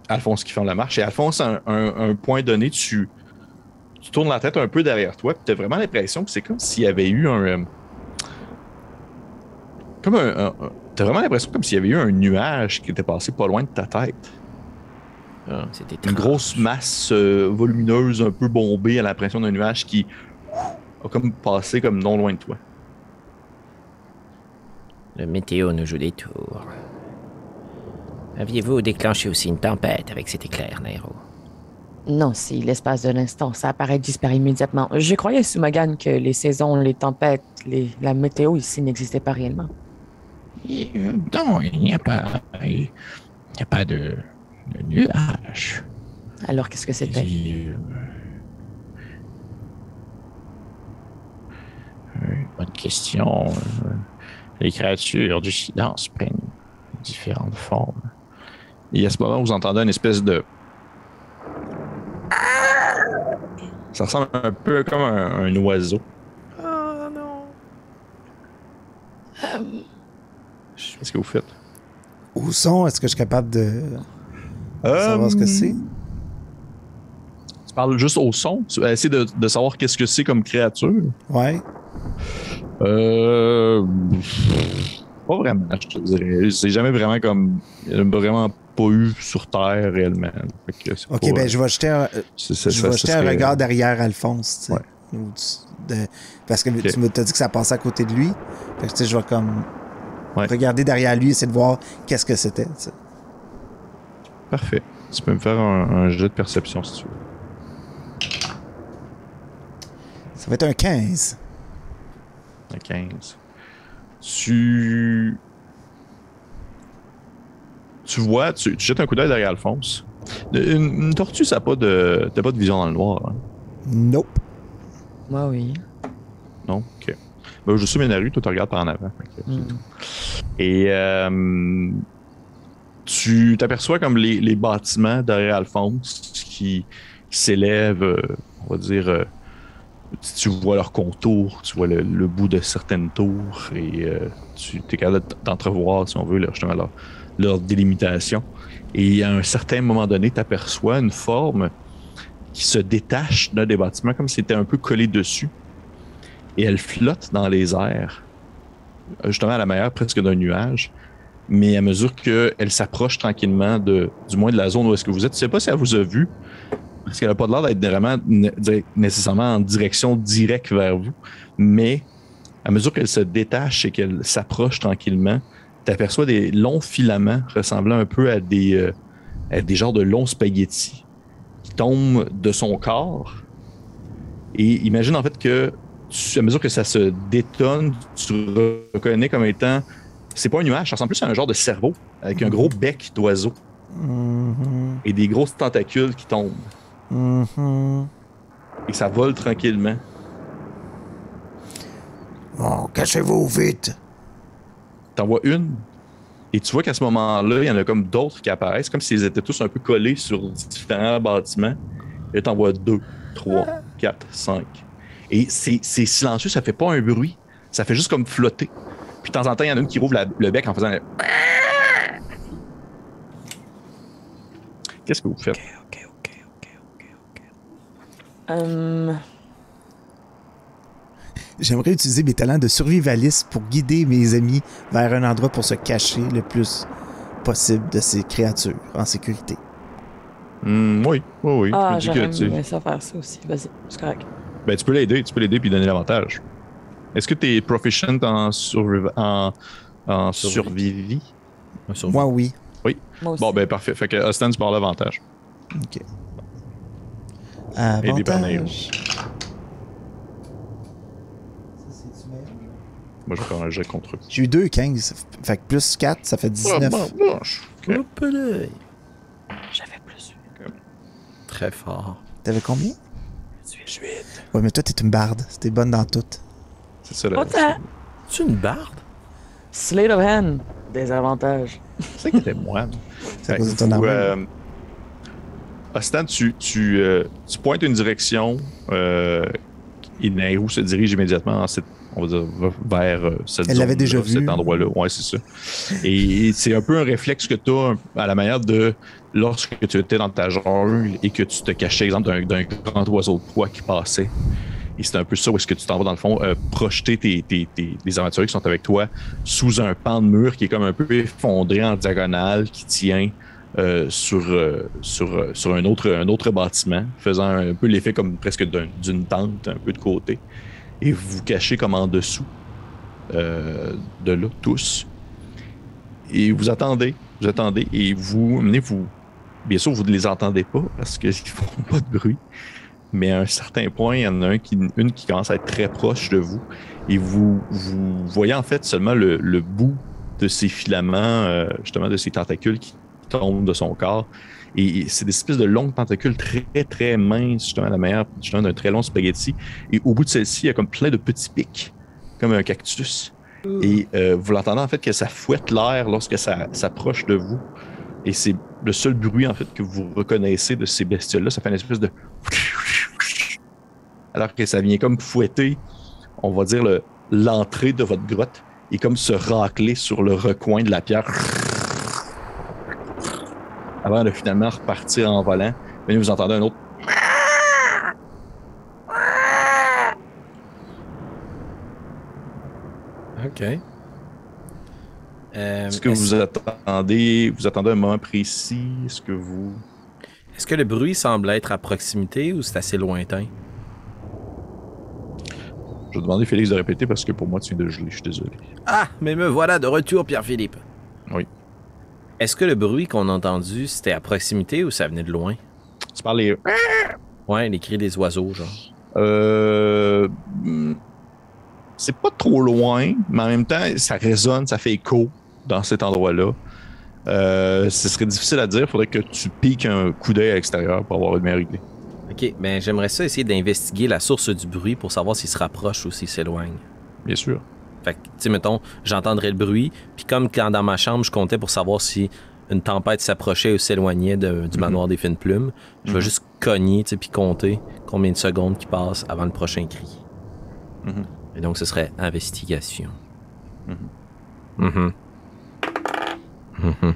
Alphonse qui fait la marche. Et Alphonse, un, point donné, tu, tu tournes la tête un peu derrière toi, tu as vraiment l'impression que c'est comme s'il y avait eu un. Euh, comme un. un- un- T'as vraiment l'impression comme s'il y avait eu un nuage qui était passé pas loin de ta tête. C'était Une grosse masse euh, volumineuse, un peu bombée à l'impression d'un nuage qui ouf, a comme passé comme non loin de toi. Le météo nous joue des tours. Aviez-vous déclenché aussi une tempête avec cet éclair, Nairo? Non, si l'espace de l'instant, ça apparaît disparaît immédiatement. Je croyais, Sumagan, que les saisons, les tempêtes, les... la météo ici n'existait pas réellement. Non, il n'y a pas. Il n'y a pas de, de nuage. Alors qu'est-ce que c'était? Euh, euh, bonne question. Les créatures du silence prennent différentes formes. Et à ce moment, vous entendez une espèce de. Ça ressemble un peu comme un, un oiseau. Qu'est-ce que vous faites? Au son, est-ce que je suis capable de savoir ce que c'est? Tu parles juste au son? Tu vas essayer de, de savoir qu'est-ce que c'est comme créature? Ouais. Euh. Pas vraiment, je te dirais. C'est jamais vraiment comme. Il n'y a vraiment pas eu sur Terre réellement. Ok, pas- ben je vais jeter un, c'est- je ça- vais ça jeter un regard derrière Alphonse. tu sais. Ouais. Ou tu- de- parce que Ok. tu m'as t'as dit que ça passait à côté de lui. Fait que tu sais, je vais comme Ouais. regarder derrière lui, essayer de voir qu'est-ce que c'était. Parfait. Tu peux me faire un, un jet de perception si tu veux. Ça va être un 15. Un 15. Tu. Tu vois, tu, tu jettes un coup d'œil derrière Alphonse. Une, une tortue, ça n'a pas de. T'as pas de vision dans le noir. hein? Nope. Moi, oui. Non? Ok. Ben, je suis bien la rue, toi, tu regardes par en avant. Que Hmm. tout. Et euh, tu t'aperçois comme les, les bâtiments derrière Alphonse qui s'élèvent, euh, on va dire, euh, tu- tu vois leur contour, tu vois le, le bout de certaines tours et euh, tu es capable d'entrevoir, si on veut, leur, justement, leur, leur délimitation. Et à un certain moment donné, tu aperçois une forme qui se détache d'un des bâtiments comme si c'était un peu collé dessus. Et elle flotte dans les airs, justement à la manière presque d'un nuage. Mais à mesure qu'elle s'approche tranquillement de, du moins de la zone où est-ce que vous êtes, je sais pas si elle vous a vu, parce qu'elle n'a pas l'air d'être vraiment nécessairement en direction directe vers vous, mais à mesure qu'elle se détache et qu'elle s'approche tranquillement, tu aperçois des longs filaments ressemblant un peu à des, euh, à des genres de longs spaghettis qui tombent de son corps. Et imagine en fait que tu- à mesure que ça se détonne, tu reconnais comme étant. C'est pas un nuage, ça ressemble plus à un genre de cerveau avec un gros bec d'oiseau Mhm. et des grosses tentacules qui tombent Mhm. et ça vole tranquillement. Bon, cachez-vous vite. T'en vois une et tu vois qu'à ce moment-là, il y en a comme d'autres qui apparaissent, comme s'ils étaient tous un peu collés sur différents bâtiments. Et t'en vois deux, trois, quatre, cinq. Et c'est silencieux, ça fait pas un bruit. Ça fait juste comme flotter. Puis de temps en temps, il y en a une qui rouvre la- le bec en faisant. Qu'est-ce que vous faites? Ok, ok, ok, ok, ok. Hum, J'aimerais utiliser mes talents de survivaliste pour guider mes amis vers un endroit pour se cacher le plus possible de ces créatures en sécurité. Hmm, oui, oui, oui. Ah, j'aurais aimé ça faire ça aussi. Vas-y, c'est correct. Ben, tu peux l'aider, tu peux l'aider puis donner l'avantage. Est-ce que tu es proficient en, surviv- en, en Survie. Moi, oui. Moi aussi. Bon, ben parfait. Fait que Austin, tu parles l'avantage. OK. Aidé par Avantage. Moi, je vais faire un jet contre eux. J'ai eu 2, 15. Fait que plus 4, ça fait 19. Ah, bon, moche. Ok. Hop là. J'avais plus. Très fort. T'avais combien? 18. Ouais, mais toi, t'es une barde. T'es bonne dans tout. C'est ça, là. Tu une barde? Slate of hand. Des avantages. C'est qui était moine. C'est à Fait cause de que ton armure. euh, Austin, tu, tu, euh, tu pointes une direction euh, et Nairou se dirige immédiatement dans cette, on va dire, vers euh, cette Elle l'avait déjà vu. cet endroit-là. Ouais, c'est ça. Et c'est un peu un réflexe que tu as à la manière de lorsque tu étais dans ta jungle et que tu te cachais, exemple, d'un, grand oiseau de proie qui passait. Et c'est un peu ça où est-ce que tu t'en vas, dans le fond, euh, projeter tes, tes, tes- aventuriers qui sont avec toi sous un pan de mur qui est comme un peu effondré en diagonale, qui tient euh, sur, euh, sur, sur un, autre, un autre bâtiment, faisant un peu l'effet comme presque d'un- d'une tente, un peu de côté. Et vous vous cachez comme en dessous de là, tous. Et vous attendez, vous attendez, et vous, menez vous, bien sûr, vous ne les entendez pas parce qu'ils ne font pas de bruit. Mais à un certain point, il y en a un qui, une qui commence à être très proche de vous. Et vous, vous voyez en fait seulement le, le bout de ses filaments, euh, justement de ses tentacules qui tombent de son corps. Et c'est des espèces de longues tentacules très, très minces, justement, à la manière justement, d'un très long spaghetti. Et au bout de celle-ci, il y a comme plein de petits pics, comme un cactus. Et euh, vous l'entendez en fait que ça fouette l'air lorsque ça s'approche de vous. Et c'est le seul bruit en fait que vous reconnaissez de ces bestioles-là. Ça fait une espèce de. Alors que ça vient comme fouetter, on va dire, le- l'entrée de votre grotte et comme se racler sur le recoin de la pierre. Avant de finalement repartir en volant. Mais vous entendez un autre. OK. Euh, Est-ce que vous attendez, vous attendez un moment précis? Est-ce que vous. Est-ce que le bruit semble être à proximité ou c'est assez lointain? Je vais demander Félix de répéter parce que pour moi, tu viens de geler, je suis désolé. Ah, mais me voilà de retour, Pierre-Philippe. Oui. Est-ce que le bruit qu'on a entendu, c'était à proximité ou ça venait de loin? Tu parles les. Ouais, les cris des oiseaux, genre. Euh, hmm, c'est pas trop loin, mais en même temps, ça résonne, ça fait écho dans cet endroit-là. Euh, ce serait difficile à dire. Il faudrait que tu piques un coup d'œil à l'extérieur pour avoir une meilleure idée. Ok, ben j'aimerais ça essayer d'investiguer la source du bruit pour savoir s'il se rapproche ou s'il s'éloigne. Bien sûr. Fait que, tu sais, mettons, j'entendrais le bruit, puis comme quand dans ma chambre, je comptais pour savoir si une tempête s'approchait ou s'éloignait du manoir des fines plumes, je vais Mhm. juste cogner, tu sais, puis compter combien de secondes qui passent avant le prochain cri. Mhm. Et donc, ce serait investigation. Mhm.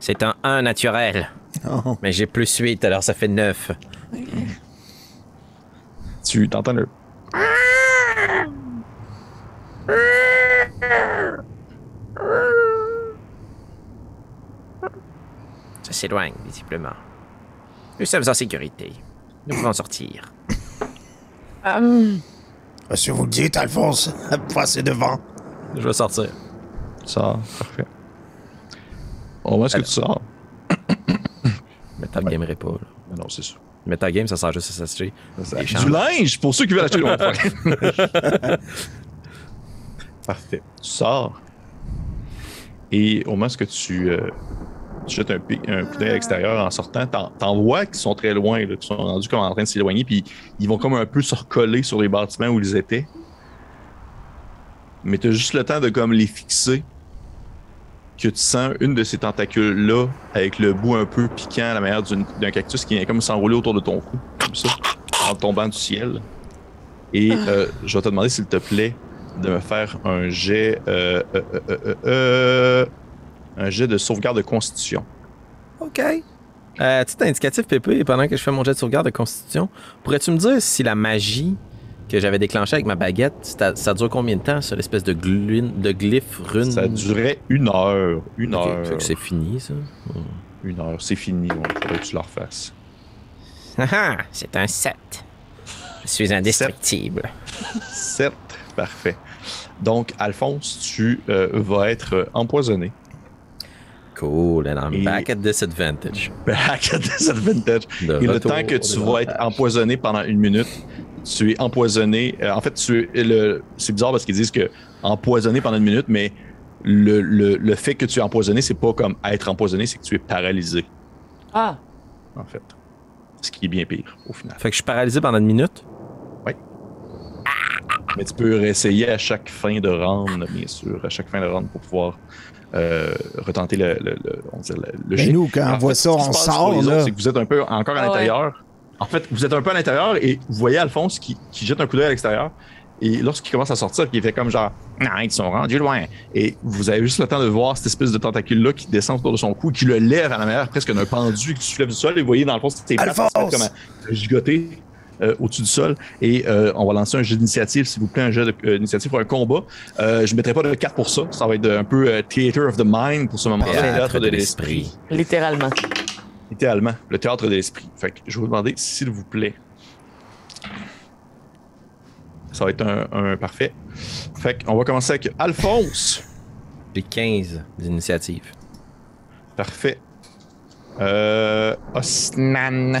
C'est un 1 naturel, Oh. mais j'ai plus 8, alors ça fait 9. Tu t'entends le. Ça s'éloigne, visiblement. Nous sommes en sécurité. Nous pouvons sortir. Hum, Si vous le dites, Alphonse, passez devant. Je vais sortir. Sors. Parfait. Au moment où est-ce que tu sors? Metal gamerait pas. Là. Mais non, c'est ça. Metal game, ça sert juste à s'acheter. Du linge pour ceux qui veulent acheter le Parfait. Tu sors. Et au moment où tu, euh, tu jettes un, un coup d'œil à l'extérieur en sortant, t'en, vois qui sont très loin, là, qui sont rendus comme en train de s'éloigner, puis ils vont comme un peu se recoller sur les bâtiments où ils étaient. Mais tu as juste le temps de comme les fixer. Que tu sens une de ces tentacules-là avec le bout un peu piquant à la manière d'un cactus qui vient comme s'enrouler autour de ton cou, comme ça, en tombant du ciel. Et euh, je vais te demander, s'il te plaît, de me faire un jet, euh, euh, euh, euh, euh, un jet de sauvegarde de constitution. OK. Euh, petit indicatif, Pépé, pendant que je fais mon jet de sauvegarde de constitution, pourrais-tu me dire si la magie que j'avais déclenchée avec ma baguette, ça, ça dure combien de temps, ça, l'espèce de, de glyphe rune? Ça durait une heure, une Ok, heure. c'est fini, ça. Une heure, c'est fini. Il faudrait que tu la refasses. Ah ah, c'est un 7. Je suis indestructible. 7. Parfait. Donc, Alphonse, tu euh, vas être euh, empoisonné. Cool, and I'm Et- back at disadvantage. Back at disadvantage. Et le temps que tu vas être empoisonné pendant une minute, tu es empoisonné. euh, en fait, tu es le, c'est bizarre parce qu'ils disent que empoisonné pendant une minute, mais le, le, le fait que tu es empoisonné, c'est pas comme être empoisonné, c'est que tu es paralysé, Ah, en fait. Ce qui est bien pire, au final. Fait que je suis paralysé pendant une minute? Mais tu peux réessayer à chaque fin de round, bien sûr, à chaque fin de round pour pouvoir euh, retenter le, le, le- on dire le, le Ben, nous, quand on En voit ça, on sort, C'est que vous êtes un peu encore à Ah ouais. l'intérieur. En fait, vous êtes un peu à l'intérieur et vous voyez Alphonse qui, qui jette un coup d'œil à l'extérieur. Et lorsqu'il commence à sortir, il fait comme genre, non, ils sont rendus loin. Et vous avez juste le temps de voir cette espèce de tentacule-là qui descend autour de son cou, qui le lève à la manière presque d'un pendu, que tu soulèves du sol. Et vous voyez dans le fond, c'est qui se comme à gigoter euh, au-dessus du sol. Et euh, on va lancer un jeu d'initiative, s'il vous plaît, un jeu d'initiative pour un combat. Euh, je ne mettrai pas de 4 pour ça. Ça va être un peu euh, Theater of the Mind pour ce moment-là. Théâtre de l'esprit. littéralement. Littéralement, le théâtre de l'esprit. Fait que je vais vous demander, s'il vous plaît. Ça va être un, un parfait. Fait qu'on va commencer avec Alphonse. J'ai 15 d'initiative. Parfait. Euh, Osnan.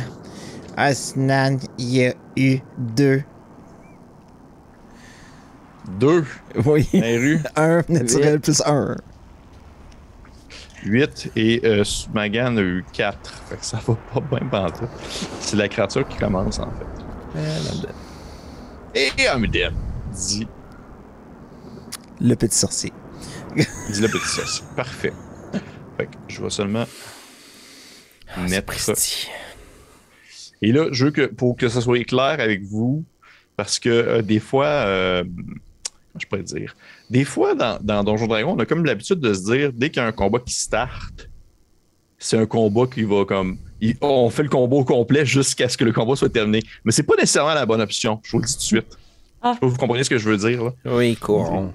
Asnan, il y a eu deux. Deux? Oui. Un naturel plus un. 8 et euh, Magan a eu 4. Fait que ça va pas bien pantoute. C'est la créature qui commence en fait. Et Amudem dit, Le petit sorcier. dit le petit sauce. Parfait. Fait que je vais seulement mettre Sapristi. Et là, je veux que pour que ça soit clair avec vous, parce que euh, des fois, euh, comment je pourrais dire, des fois dans, dans Donjon Dragon, on a comme l'habitude de se dire, dès qu'il y a un combat qui start, c'est un combat qui va comme. il- on fait le combat au complet jusqu'à ce que le combat soit terminé. Mais c'est pas nécessairement la bonne option. Je vous le dis tout de suite. Ah. Vous comprenez ce que je veux dire, là? Oui, cool.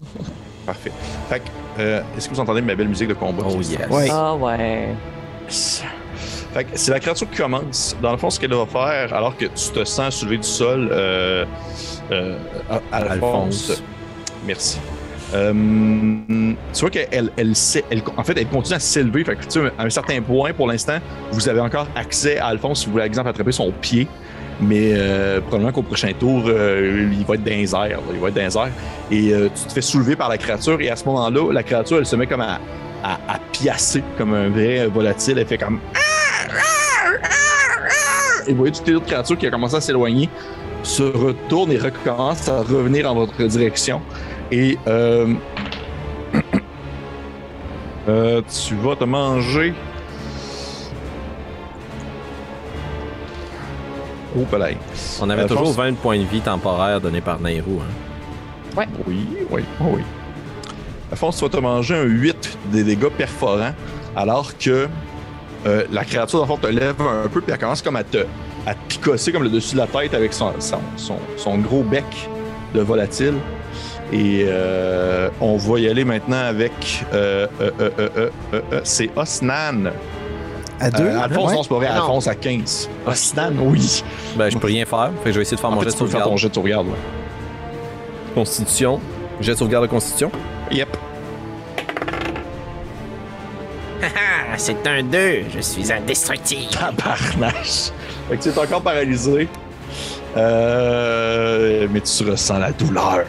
Parfait. Fait que, euh, est-ce que vous entendez ma belle musique de combat? Oh yes. Ouais. Ah ouais. Fait que c'est la créature qui commence. Dans le fond, ce qu'elle va faire, alors que tu te sens soulever du sol, euh, euh, à- Alphonse. Alphonse. Merci. Euh, tu vois qu'elle, elle, en fait, elle continue à s'élever. À un certain point, pour l'instant, vous avez encore accès à Alphonse si vous voulez, par exemple, attraper son pied. Mais euh, probablement qu'au prochain tour, euh, il va être dans les airs. Il va être dans les airs. Et tu te fais soulever par la créature. Et à ce moment-là, la créature, elle se met comme à, à, à piasser comme un vrai volatile. Elle fait comme et vous voyez toutes les autres créatures qui ont commencé à s'éloigner se retournent et recommencent à revenir en votre direction. Et euh, euh, tu vas te manger. Oh, palais. On avait Euh, toujours Alphonse? 20 points de vie temporaires donnés par Nairou. Hein. Oui, oui, oh oui. Alphonse, tu vas te manger un 8 des dégâts perforants, alors que euh, la créature, dans le fond, te lève un peu, puis elle commence comme à te, à te picosser comme le dessus de la tête avec son, son, son, son gros bec de volatile. Et euh, on va y aller maintenant avec. Euh, euh, euh, euh, euh, euh, euh, c'est Osnan. À deux? Euh, Alphonse, Ouais. non, c'est pas vrai. Non. Alphonse à 15. Osnan, oui. Ben, je peux rien faire. Fait que je vais essayer de faire En mon fait, jet de faire sauvegarde. ton jet de sauvegarde. ouais. Constitution. Jet de sauvegarde de constitution. Yep. Ah, c'est un 2. Je suis indestructible. Tabarnache. Fait que tu es encore paralysé. Euh, mais tu ressens la douleur.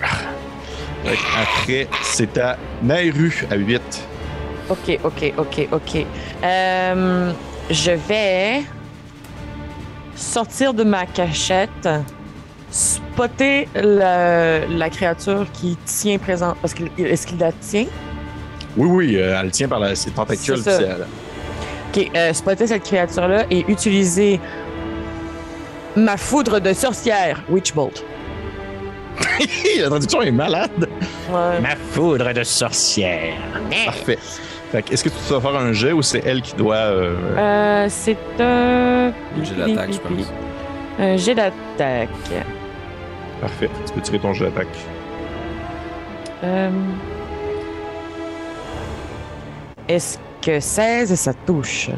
Après, c'est à Nairu à 8. Ok, ok, ok, ok. Euh, je vais sortir de ma cachette, spotter la créature qui tient présent. Parce que est-ce qu'il la tient? Oui, oui, euh, elle tient par la, ses tentacules. C'est ça. Ok, euh, spotter cette créature-là et utiliser ma foudre de sorcière, Witchbolt. la traduction est malade. Ouais. Ma foudre de sorcière. Parfait. Fait que est-ce que tu dois faire un jet ou c'est elle qui doit. euh, Euh, c'est un. J'ai l'attaque, je pense. Un jet d'attaque. Parfait. Tu peux tirer ton jet d'attaque. Euh, Est-ce euh, 16, ça touche?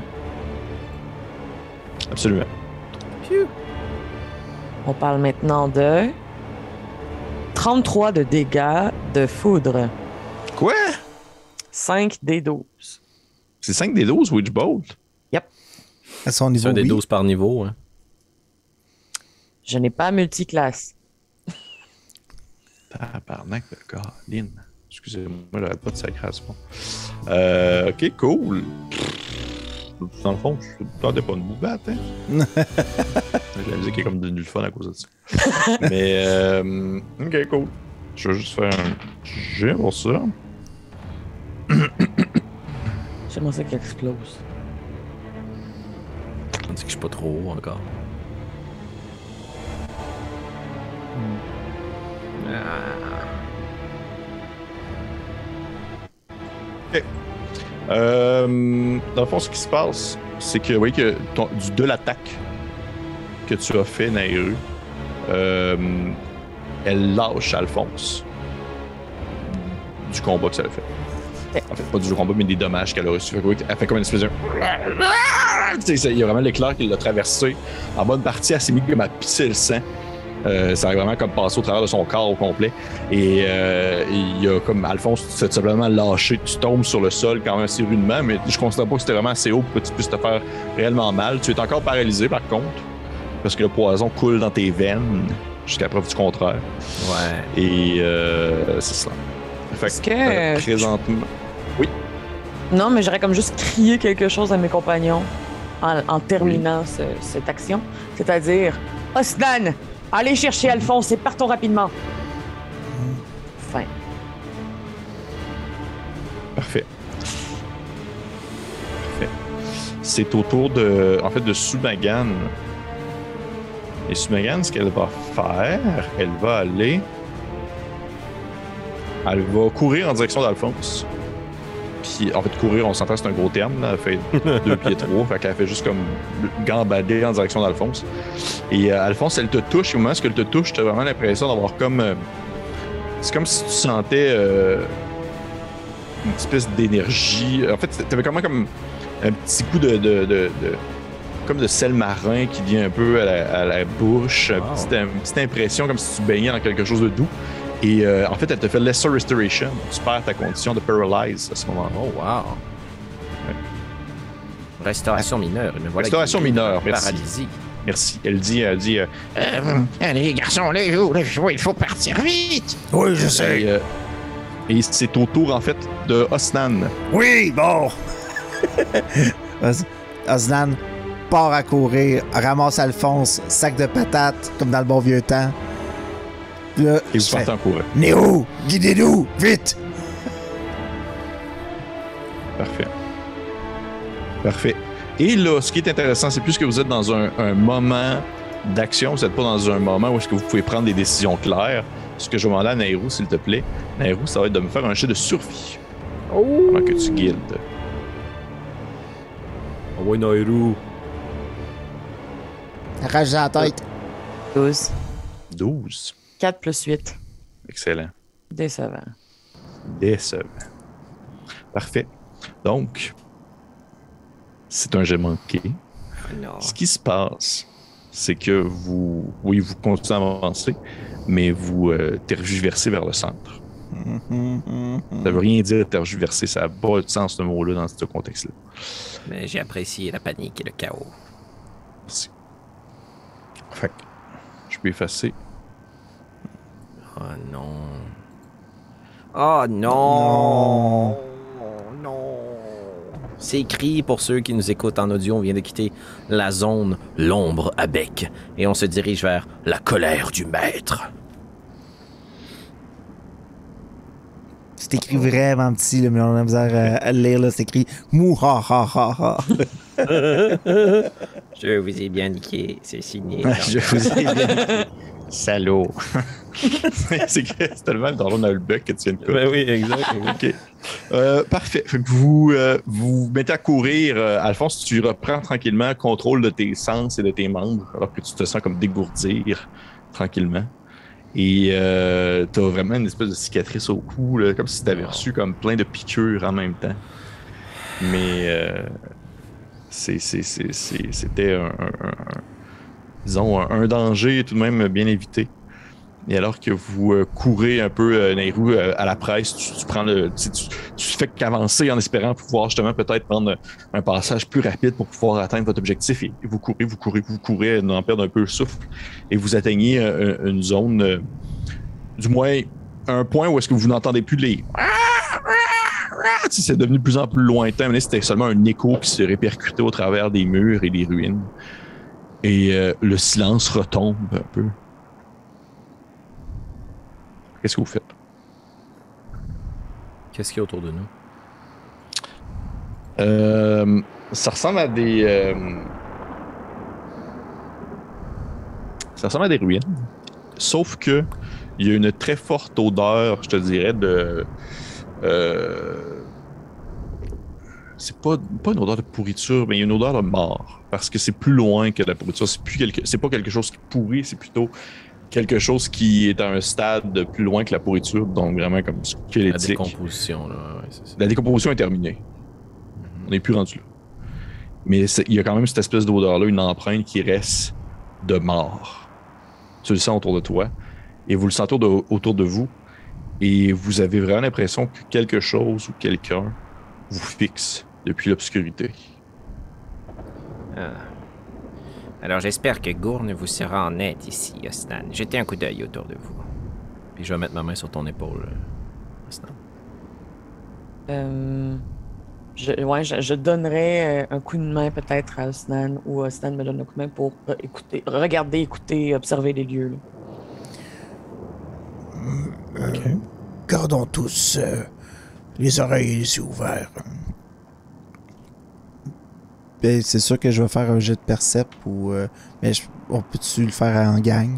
Absolument. On parle maintenant de 33 de dégâts de foudre. Quoi? 5 des 12. C'est 5 des 12 Witchbolt? À son C'est un des oui. 12 par niveau. Hein. Je n'ai pas multiclasse. Tabarnak de Colin. Excusez-moi, j'avais pas de sacration. Euh, ok, cool. Dans le fond, je tentais pas de vous battre, hein? J'ai la musique est comme devenu le fun à cause de ça. Mais, euh, ok, cool. Je vais juste faire un jet pour ça. J'aimerais ça qu'il explose. On dit que je suis pas trop haut encore. Euh, dans le fond, ce qui se passe, c'est que, oui, que ton- du, de l'attaque que tu as fait, Nairu, euh, elle lâche Alphonse du combat que ça a fait. En fait, pas du combat, mais des dommages qu'elle a reçus. Que Elle fait comme une espèce de. Il y a vraiment l'éclair qui l'a traversé. En bonne partie, elle s'est mise comme à pisser le sang. Euh, ça a vraiment comme passé au travers de son corps au complet. Et euh, il y a comme Alphonse, tu simplement lâcher, tu tombes sur le sol quand même assez rudement, mais je considère pas que c'était vraiment assez haut pour que tu puisses te faire réellement mal. Tu es encore paralysé par contre, parce que le poison coule dans tes veines, jusqu'à preuve du contraire. Ouais. Et euh, c'est ça. Fait que, que, euh, présentement. Non, mais j'aurais comme juste crié quelque chose à mes compagnons en, en terminant ce- cette action. C'est-à-dire, Osnan, allez chercher Alphonse et partons rapidement. Fin. Parfait. C'est au tour de, en fait, de Sumagan. Et Sumagan, ce qu'elle va faire, elle va aller. Elle va courir en direction d'Alphonse. En fait, courir, on s'entend, c'est un gros terme. là. Elle fait deux pieds trois. Fait qu'elle fait juste comme gambader en direction d'Alphonse. Et euh, Alphonse, elle te touche. Au moment où elle te touche, tu as vraiment l'impression d'avoir comme. euh, c'est comme si tu sentais. euh, une espèce d'énergie. En fait, t'avais quand même comme un petit coup de, de, de- de- comme de sel marin qui vient un peu à la, à la bouche, une Wow. petite, une petite impression comme si tu baignais dans quelque chose de doux. Et euh, en fait, elle te fait Lesser Restoration. Tu perds ta condition de Paralyze à ce moment-là. Oh, wow. Restauration mineure. Mais voilà Restauration mineure, merci. Paralysie. Merci. Elle dit, elle dit, euh, Euh, allez, garçons, lèvez-vous, il faut partir vite. Oui, je et, sais. euh, et c'est au tour en fait de Osnan. Oui, bon. Os- Osnan part à courir, ramasse Alphonse, sac de patates, comme dans le bon vieux temps. Là, Et vous partez en courant. Néo, guidez-nous, vite! Parfait. Parfait. Et là, ce qui est intéressant, c'est plus que vous êtes dans un, un moment d'action, vous n'êtes pas dans un moment où est-ce que vous pouvez prendre des décisions claires. Ce que je vais demander à Nairou, s'il te plaît, Nairou, ça va être de me faire un jet de survie. Pendant que tu guildes? Oh, ouais, Nairou. Rage dans la tête. 12. 12. 4 plus 8. Excellent. Décevant. Décevant. Parfait. Donc, c'est un jet manqué. Non. Ce qui se passe, c'est que vous, oui, vous continuez à avancer, mais vous euh, tergiversez vers le centre. Ça veut rien dire tergiverser, ça n'a pas de sens ce mot-là dans ce contexte-là. Mais j'ai apprécié la panique et le chaos. Merci. Fait que je peux effacer. Oh non. Oh non. Non. non. C'est écrit pour ceux qui nous écoutent en audio. On vient de quitter la zone l'ombre à bec et on se dirige vers la colère du maître. C'est écrit vraiment petit, là, mais on a besoin à, à le lire. là. C'est écrit mouhahaha. Je vous ai bien niqué. C'est signé. je vous ai bien Salaud. c'est que c'est tellement le donjon Nullbuck que tu viens de couper. Ben oui, exact. OK. Euh, parfait. Fait que vous euh, vous mettez à courir. euh, Alphonse, tu reprends tranquillement le contrôle de tes sens et de tes membres, alors que tu te sens comme dégourdir tranquillement. Et euh, t'as vraiment une espèce de cicatrice au cou, là, comme si t'avais reçu comme plein de piqûres en même temps. Mais euh, c'est- c'est- c'est- c'est- c'était un, un- un- disons, un, un danger tout de même bien évité. Et alors que vous euh, courez un peu euh, euh, à la presse, tu, prends le, tu, fais qu'avancer en espérant pouvoir justement peut-être prendre un passage plus rapide pour pouvoir atteindre votre objectif. Et vous courez, vous courez, vous courez, n'en perdre un peu le souffle, et vous atteignez euh, une zone, du moins un point où est-ce que vous n'entendez plus les c'est devenu de plus en plus lointain. Mais c'était seulement un écho qui se répercutait au travers des murs et des ruines. Et euh, le silence retombe un peu. Qu'est-ce que vous faites? Qu'est-ce qu'il y a autour de nous? Euh, ça ressemble à des. euh, ça ressemble à des ruines. Sauf que il y a une très forte odeur, je te dirais, de. euh, c'est pas, pas une odeur de pourriture, mais il y a une odeur de mort. Parce que c'est plus loin que la pourriture. C'est plus quelque, c'est pas quelque chose qui pourrit, c'est plutôt quelque chose qui est à un stade de plus loin que la pourriture, donc vraiment comme La décomposition, là. Ouais, c'est ça. La décomposition est terminée. On n'est plus rendu là. Mais il y a quand même cette espèce d'odeur-là, une empreinte qui reste de mort. Tu le sens autour de toi et vous le sentez de- autour de vous. Et vous avez vraiment l'impression que quelque chose ou quelqu'un vous fixe depuis l'obscurité. Ah. Alors j'espère que Gourne vous sera en aide ici, Osnan. Jetez un coup d'œil autour de vous. Puis je vais mettre ma main sur ton épaule. euh, Stan. Euh, je, ouais, je, je donnerais euh, un coup de main peut-être à Osnan ou Osnan me donne un coup de main pour euh, écouter, regarder, écouter, observer les lieux. là. Gardons tous euh, les oreilles et les yeux ouverts. Ben, c'est sûr que je vais faire un jet de percep ou. euh, mais je- on peut-tu le faire en gang?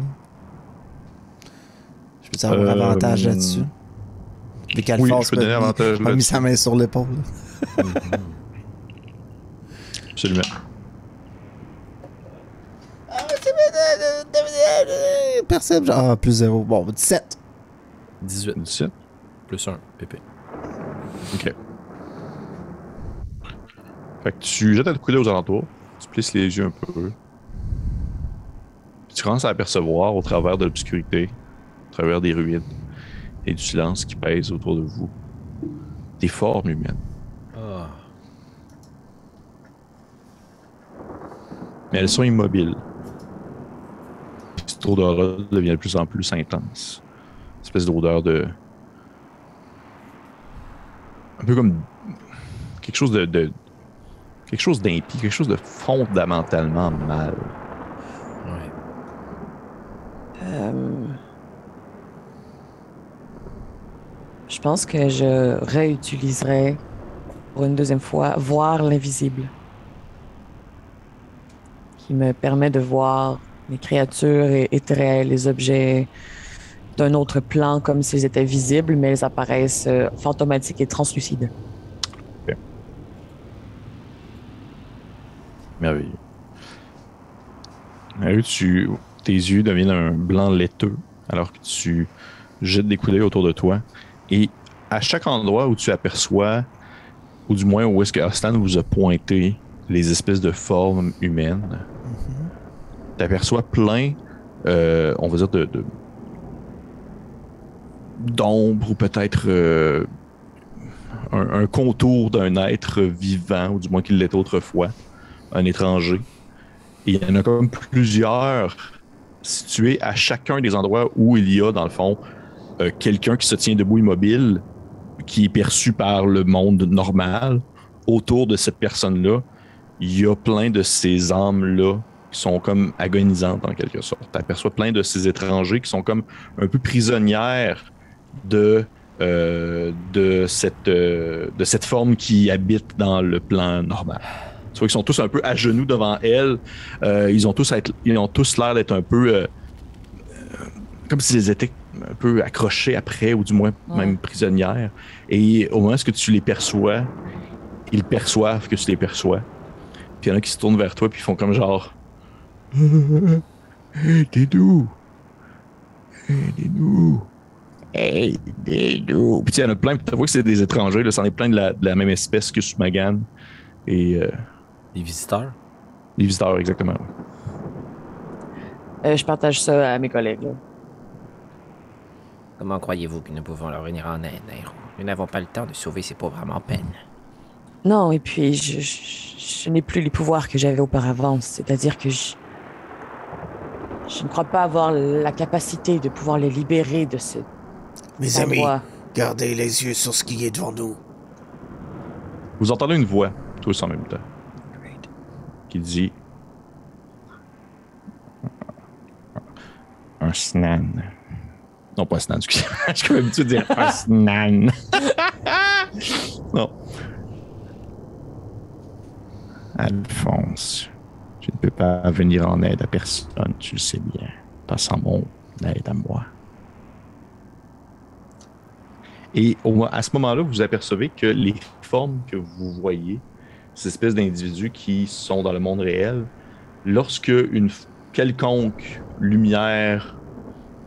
Je peux avoir Euh, avantage là-dessus? Vu qu'Alphonse oui, je peux m'a donner m'a mis sa main sur l'épaule. Absolument. Percep, genre, ah, plus zéro. Bon, 17. 18 17. plus 1, pépé. Ok. Fait que tu jettes un coup d'œil aux alentours, tu plisses les yeux un peu. Puis tu commences à apercevoir au travers de l'obscurité, au travers des ruines et du silence qui pèse autour de vous, des formes humaines. Ah. Mais elles sont immobiles. Cette odeur devient de plus en plus intense. Une espèce d'odeur de. Un peu comme. Quelque chose de. de- quelque chose d'impie, quelque chose de fondamentalement mal. Ouais. Euh, je pense que je réutiliserai pour une deuxième fois voir l'invisible. Qui me permet de voir les créatures éthérées, les objets d'un autre plan comme s'ils étaient visibles, mais ils apparaissent euh, fantomatiques et translucides. Merveilleux. Merveilleux, tu, tes yeux deviennent un blanc laiteux alors que tu jettes des coups d'œil autour de toi. Et à chaque endroit où tu aperçois, ou du moins où est-ce que Ostan vous a pointé les espèces de formes humaines, tu aperçois plein, euh, on va dire, de, de- d'ombres ou peut-être euh, un, un contour d'un être vivant, ou du moins qu'il l'était autrefois un étranger. Il y en a comme plusieurs situés à chacun des endroits où il y a, dans le fond, euh, quelqu'un qui se tient debout immobile, qui est perçu par le monde normal. Autour de cette personne-là, il y a plein de ces âmes-là qui sont comme agonisantes en quelque sorte. Tu aperçois plein de ces étrangers qui sont comme un peu prisonnières de, euh, de, cette, euh, de cette forme qui habite dans le plan normal. Tu vois qu'ils sont tous un peu à genoux devant elle. Euh, ils ont tous être- ils ont tous l'air d'être un peu euh, euh, comme s'ils étaient un peu accrochés après, ou du moins même prisonnières. Et au moment où tu les perçois, ils perçoivent que tu les perçois. Puis il y en a qui se tournent vers toi puis ils font comme genre Hey, t'es d'où? Hey, t'es d'où? Aidez-nous. Puis il y en a plein, tu vois que c'est des étrangers, là, c'en est plein de la, de la même espèce que Sumagan. Et euh, Les visiteurs? les visiteurs, exactement. Euh, je partage ça à mes collègues. là. Comment croyez-vous que nous pouvons leur venir en aide, Nairo Nous n'avons pas le temps de sauver ces pauvres âmes en peine. Non, et puis je, je- je n'ai plus les pouvoirs que j'avais auparavant. C'est-à-dire que je, je ne crois pas avoir la capacité de pouvoir les libérer de ce Mes amis, endroit. gardez les yeux sur ce qui est devant nous. Vous entendez une voix, tous en même temps, qui dit Un snan. Non, pas Snan, excusez-moi. Je suis habitué de dire Un snan. non. Alphonse, je ne peux pas venir en aide à personne, tu le sais bien. Pas sans mon aide à moi. Et au- à ce moment-là, vous apercevez que les formes que vous voyez, ces espèces d'individus qui sont dans le monde réel, lorsque une quelconque lumière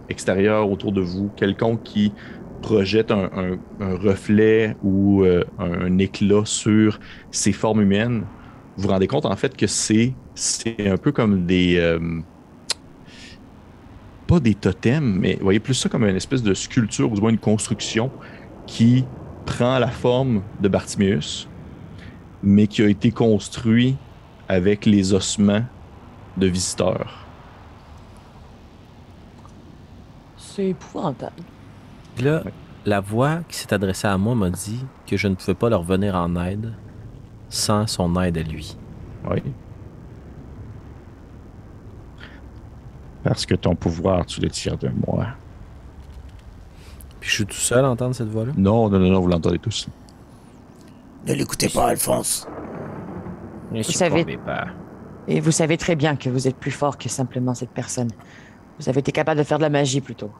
extérieure autour de vous, quelconque qui projette un, reflet ou euh, un, éclat sur ces formes humaines, vous vous rendez compte en fait que c'est un peu comme des euh, pas des totems, mais vous voyez plus ça comme une espèce de sculpture ou du une construction qui prend la forme de Bartiméus, mais qui a été construit avec les ossements de visiteurs. C'est épouvantable. Puis là, la voix qui s'est adressée à moi m'a dit que je ne pouvais pas leur venir en aide sans son aide à lui. Oui. Parce que ton pouvoir, tu le tires de moi. Puis je suis tout seul à entendre cette voix-là? Non, non, non, non, vous l'entendez tous. Ne l'écoutez pas, Alphonse. Ne Vous savez- pas. Et vous savez très bien que vous êtes plus fort que simplement cette personne. Vous avez été capable de faire de la magie plutôt.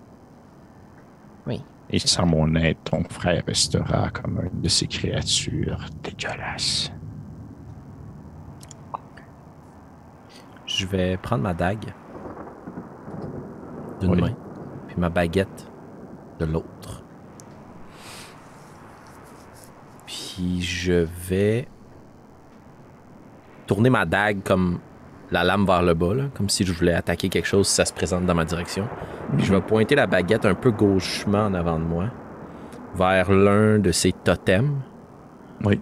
Et sans mon aide, ton frère restera comme une de ces créatures dégueulasses. Je vais prendre ma dague d'une Oui. main, puis ma baguette de l'autre. Puis je vais tourner ma dague comme la lame vers le bas, là, comme si je voulais attaquer quelque chose si ça se présente dans ma direction. Puis je vais pointer la baguette un peu gauchement en avant de moi, vers l'un de ces totems. Oui.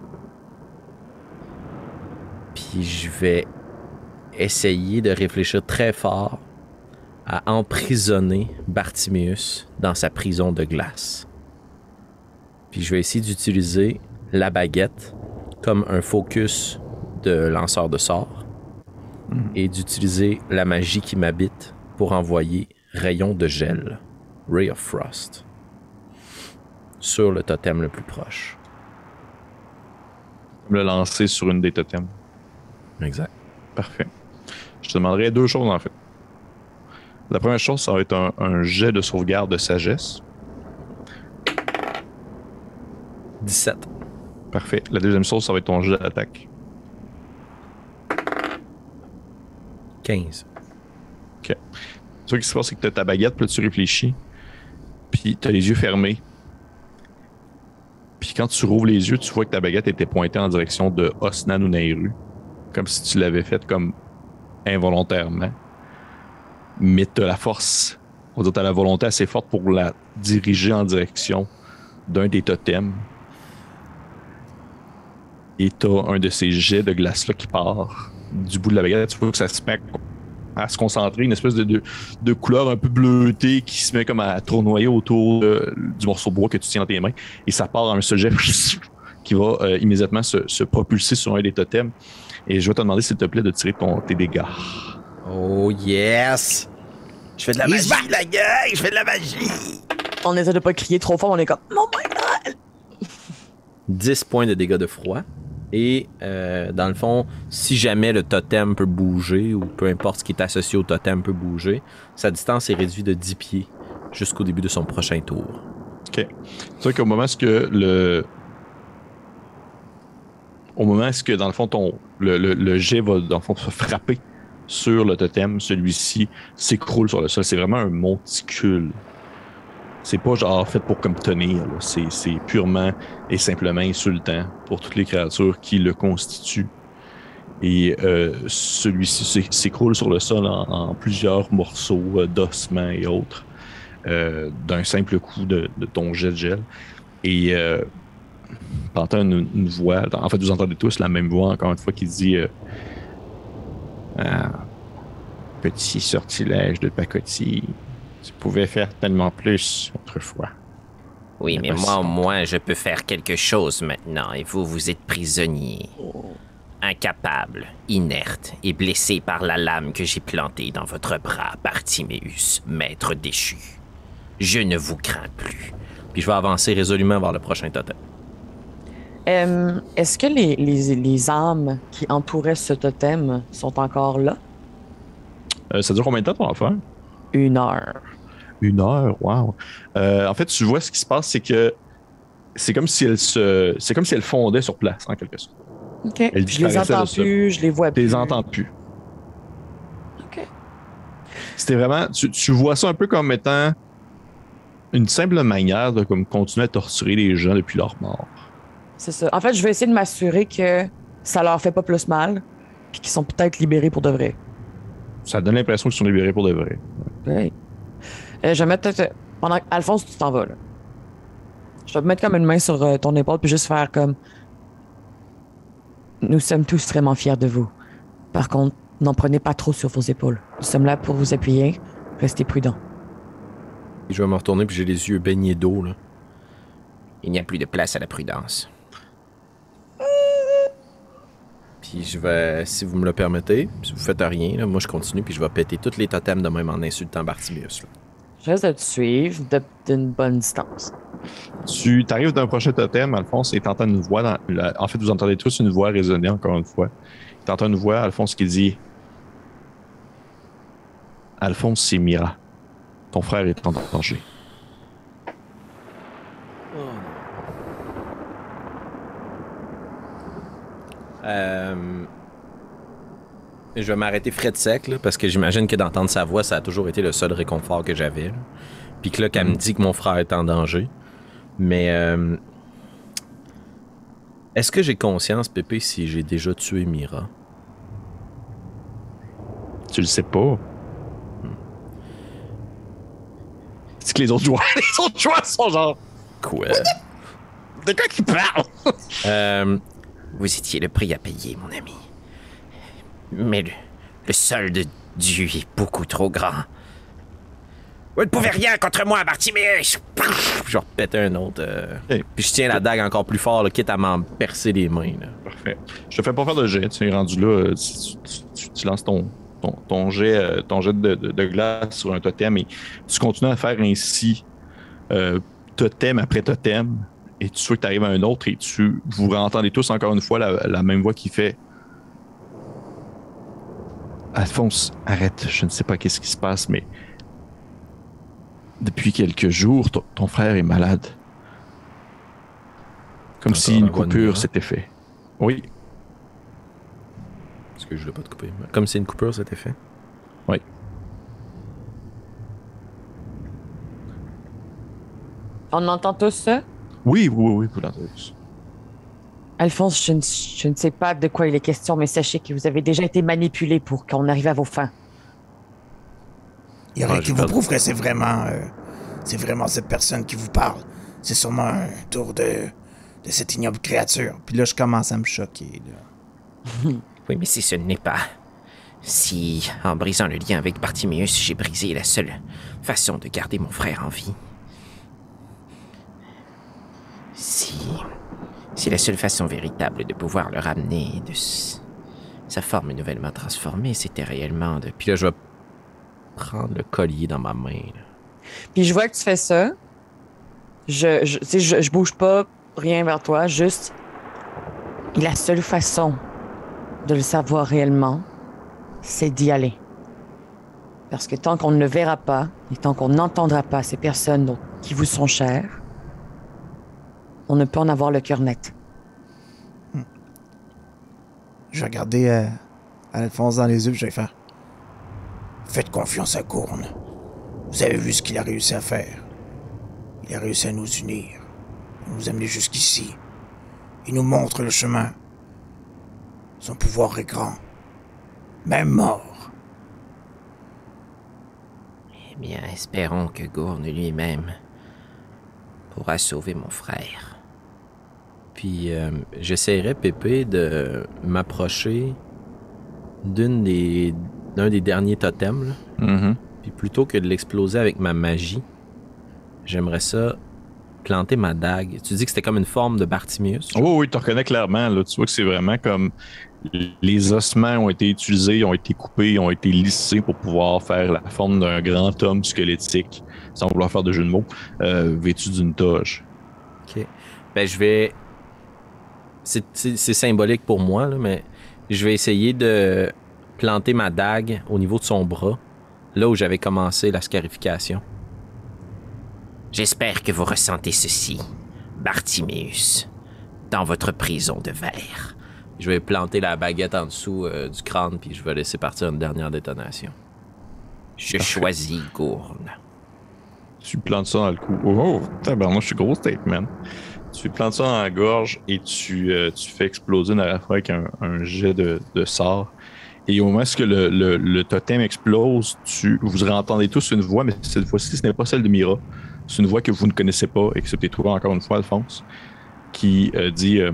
Puis je vais essayer de réfléchir très fort à emprisonner Bartiméus dans sa prison de glace. Puis je vais essayer d'utiliser la baguette comme un focus de lanceur de sorts et d'utiliser la magie qui m'habite pour envoyer rayon de gel, Ray of Frost, sur le totem le plus proche. Le lancer sur une des totems. Exact. Parfait. Je te demanderai deux choses en fait. La première chose, ça va être un, un jet de sauvegarde de sagesse. 17. Parfait. La deuxième chose, ça va être ton jet d'attaque. 15. Tu vois, ce qui se passe, c'est que tu as ta baguette, puis là, tu réfléchis, puis tu as les yeux fermés. Puis quand tu rouvres les yeux, tu vois que ta baguette était pointée en direction de Osnan ou Nairu, comme si tu l'avais faite comme involontairement. Mais tu as la force, on va dire, tu as la volonté assez forte pour la diriger en direction d'un des totems. Et tu as un de ces jets de glace-là qui part du bout de la baguette. Tu vois que ça se met à se concentrer, une espèce de, de, de couleur un peu bleutée qui se met comme à tournoyer autour de- du morceau de bois que tu tiens dans tes mains. Et ça part en un seul jet qui va euh, immédiatement se, se propulser sur un des totems. Et je vais te demander, s'il te plaît, de tirer ton, tes dégâts. Oh yes! Je fais de la magie, la gueule! Je fais de la magie! On essaie de pas crier trop fort, on est comme god! 10 points de dégâts de froid. Et euh, dans le fond, si jamais le totem peut bouger, ou peu importe ce qui est associé au totem peut bouger, sa distance est réduite de 10 pieds jusqu'au début de son prochain tour. OK. C'est qu'au moment où le. Au moment où dans le fond, ton, le, jet va, se frapper sur le totem, celui-ci s'écroule sur le sol. C'est vraiment un monticule C'est pas genre fait pour comme tenir. C'est purement et simplement insultant pour toutes les créatures qui le constituent. Et euh, celui-ci s'é- s'écroule sur le sol en, plusieurs morceaux euh, d'ossements et autres euh, d'un simple coup de, ton jet de gel. Et euh, une, une voix, en fait vous entendez tous la même voix encore une fois qui dit Ah, petit sortilège de pacotille. Tu pouvais faire tellement plus autrefois. Oui, mais moi au moins je peux faire quelque chose maintenant et vous, vous êtes prisonnier. Incapable, inerte et blessé par la lame que j'ai plantée dans votre bras, Bartiméus, maître déchu. Je ne vous crains plus. Puis je vais avancer résolument vers le prochain totem. Euh, Est-ce que les, les, les âmes qui entouraient ce totem sont encore là? euh, Ça dure combien de temps ton affaire? Une heure. Une heure, wow. Euh, en fait, tu vois ce qui se passe, c'est que c'est comme si elle se, c'est comme si elle fondait sur place en quelque sorte. OK. Elle je les entends plus, je les vois plus. les entends plus. OK. C'était vraiment, tu, tu vois ça un peu comme étant une simple manière de comme continuer à torturer les gens depuis leur mort. C'est ça. En fait, je vais essayer de m'assurer que ça leur fait pas plus mal, puis qu'ils sont peut-être libérés pour de vrai. Ça donne l'impression qu'ils sont libérés pour de vrai. Ouais. Euh, je vais mettre. Pendant Alphonse, tu t'en vas, là. Je vais te mettre comme une main sur euh, ton épaule, puis juste faire comme. Nous sommes tous vraiment fiers de vous. Par contre, n'en prenez pas trop sur vos épaules. Nous sommes là pour vous appuyer. Restez prudents. Je vais me retourner puis j'ai les yeux baignés d'eau. là. Il n'y a plus de place à la prudence. Puis je vais, si vous me le permettez, si vous faites rien, là, moi je continue puis je vais péter tous les totems de même en insultant Bartimeus. là. Je reste de te suivre d'une bonne distance. Tu arrives d'un prochain totem, Alphonse, et t'entends une voix. Dans, la- en fait, vous entendez tous une voix résonner encore une fois. T'entends une voix, Alphonse, qui dit Alphonse, c'est Mira. Ton frère est en danger. Euh, je vais m'arrêter frais de sec, là, parce que j'imagine que d'entendre sa voix, ça a toujours été le seul réconfort que j'avais. là. Puis que là, qu'elle me dit que mon frère est en danger. Mais euh, est-ce que j'ai conscience, Pépé, si j'ai déjà tué Mira? Tu le sais pas. C'est que les autres joueurs, les autres joueurs sont genre. Quoi? De quoi qui parle Euh, Vous étiez le prix à payer, mon ami. Mais le, le solde dû est beaucoup trop grand. Vous ne pouvez rien contre moi, Bartiméus! je vais repéter un autre. euh, Hey. Puis je tiens la dague encore plus fort, là, quitte à m'en percer les mains. là. Parfait. Je te fais pas faire de jet. Tu es rendu là. euh, Tu, tu- tu- tu lances ton, ton, ton jet, euh, ton jet de, de- de glace sur un totem et tu continues à faire ainsi euh, totem après totem. Et tu sais que tu arrives à un autre et tu vous entendez tous encore une fois la, la même voix qui fait Alphonse, arrête. Je ne sais pas qu'est-ce qui se passe, mais depuis quelques jours, ton, ton frère est malade. Comme Encore si une coupure s'était fait. Oui, Parce que je voulais pas te couper. Comme c'est une coupure, c'était fait? On entend tous ça? Oui, oui, oui, vous l'entendez tous. Alphonse, je ne, je ne sais pas de quoi il est question, mais sachez que vous avez déjà été manipulé pour qu'on arrive à vos fins. Il y aurait Ouais, qui vous pas- prouve que c'est vraiment, euh, c'est vraiment cette personne qui vous parle. C'est sûrement un tour de, de cette ignoble créature. Puis là, je commence à me choquer. là. Oui, mais si ce n'est pas. Si, en brisant le lien avec Bartiméus, j'ai brisé la seule façon de garder mon frère en vie. Si. Si la seule façon véritable de pouvoir le ramener de sa forme nouvellement transformée, c'était réellement de. Puis là, je vais prendre le collier dans ma main. là. Puis je vois que tu fais ça. Je, je, je, bouge pas, rien vers toi, juste. La seule façon de le savoir réellement, c'est d'y aller. Parce que tant qu'on ne le verra pas, et tant qu'on n'entendra pas ces personnes qui vous sont chères, on ne peut en avoir le cœur net. Je vais regarder euh, Alphonse dans les yeux, je vais faire. Faites confiance à Courne. Vous avez vu ce qu'il a réussi à faire. Il a réussi à nous unir, à nous amener jusqu'ici. Il nous montre le chemin. Son pouvoir est grand. Même mort. Eh bien, espérons que Gourne lui-même pourra sauver mon frère. Puis euh, j'essaierai, Pépé, de m'approcher d'une des d'un des derniers totems. là. Mhm. Puis plutôt que de l'exploser avec ma magie, j'aimerais ça planter ma dague. Tu dis que c'était comme une forme de Bartimius? Oui, oui, tu reconnais clairement. Là, tu vois que c'est vraiment comme les ossements ont été utilisés, ont été coupés, ont été lissés pour pouvoir faire la forme d'un grand homme squelettique, sans vouloir faire de jeu de mots, euh, vêtu d'une toge. Ok. Ben, je vais. C'est- C'est c'est symbolique pour moi, là, mais je vais essayer de planter ma dague au niveau de son bras, là où j'avais commencé la scarification. J'espère que vous ressentez ceci, Bartiméus, dans votre prison de verre. Je vais planter la baguette en dessous euh, du crâne, puis je vais laisser partir une dernière détonation. Je choisis Gourne. Tu plantes ça dans le cou. Oh, oh tabarnouche, je suis gros statement. Tu plantes ça dans la gorge et tu, euh, tu fais exploser une fois avec un, un jet de, de sort. Et au moment où le, le, le totem explose, tu, vous entendez tous une voix, mais cette fois-ci, ce n'est pas celle de Mira. C'est une voix que vous ne connaissez pas, excepté toi encore une fois, Alphonse, qui euh, dit euh,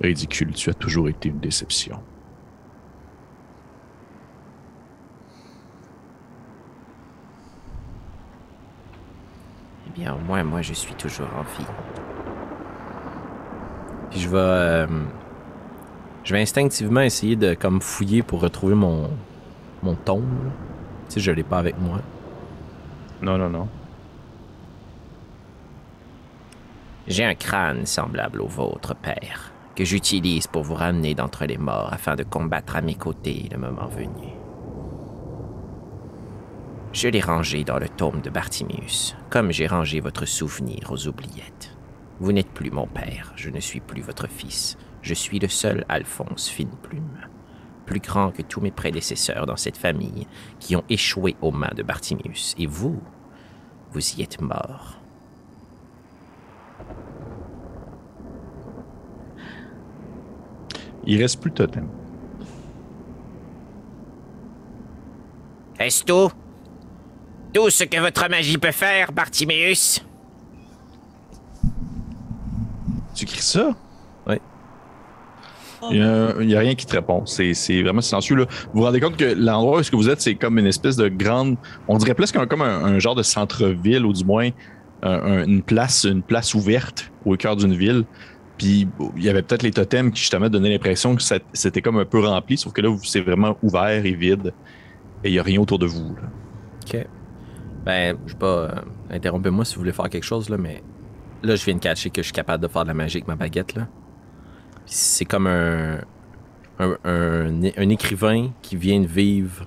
Ridicule, tu as toujours été une déception. Bien, au moins, moi, je suis toujours en vie. Puis je vais. euh, je vais instinctivement essayer de comme fouiller pour retrouver mon. mon tombe. sais, je l'ai pas avec moi. Non, non, non. J'ai un crâne semblable au vôtre, père, que j'utilise pour vous ramener d'entre les morts afin de combattre à mes côtés le moment venu. Je l'ai rangé dans le tome de Bartimius, comme j'ai rangé votre souvenir aux oubliettes. Vous n'êtes plus mon père, je ne suis plus votre fils, je suis le seul Alphonse Fineplume, plus grand que tous mes prédécesseurs dans cette famille qui ont échoué aux mains de Bartimius, et vous, vous y êtes mort. Il reste plus de totem. Est-ce tout? Tout ce que votre magie peut faire, Bartiméus Tu cries ça? Oui. Il n'y a, rien qui te répond. C'est c'est vraiment silencieux. Là. Vous vous rendez compte que l'endroit où est-ce que vous êtes, c'est comme une espèce de grande. On dirait presque un- comme un, un genre de centre-ville, ou du moins un- un- une, place, une place ouverte au cœur d'une ville. Puis il y avait peut-être les totems qui justement donnaient l'impression que ça- c'était comme un peu rempli, sauf que là, c'est vraiment ouvert et vide. Et il n'y a rien autour de vous. là. Ok. Ben, je sais pas. euh, Interrompez-moi si vous voulez faire quelque chose, là, mais. Là, je viens de catcher que je suis capable de faire de la magie avec ma baguette, là. C'est comme un, un, un, écrivain qui vient de vivre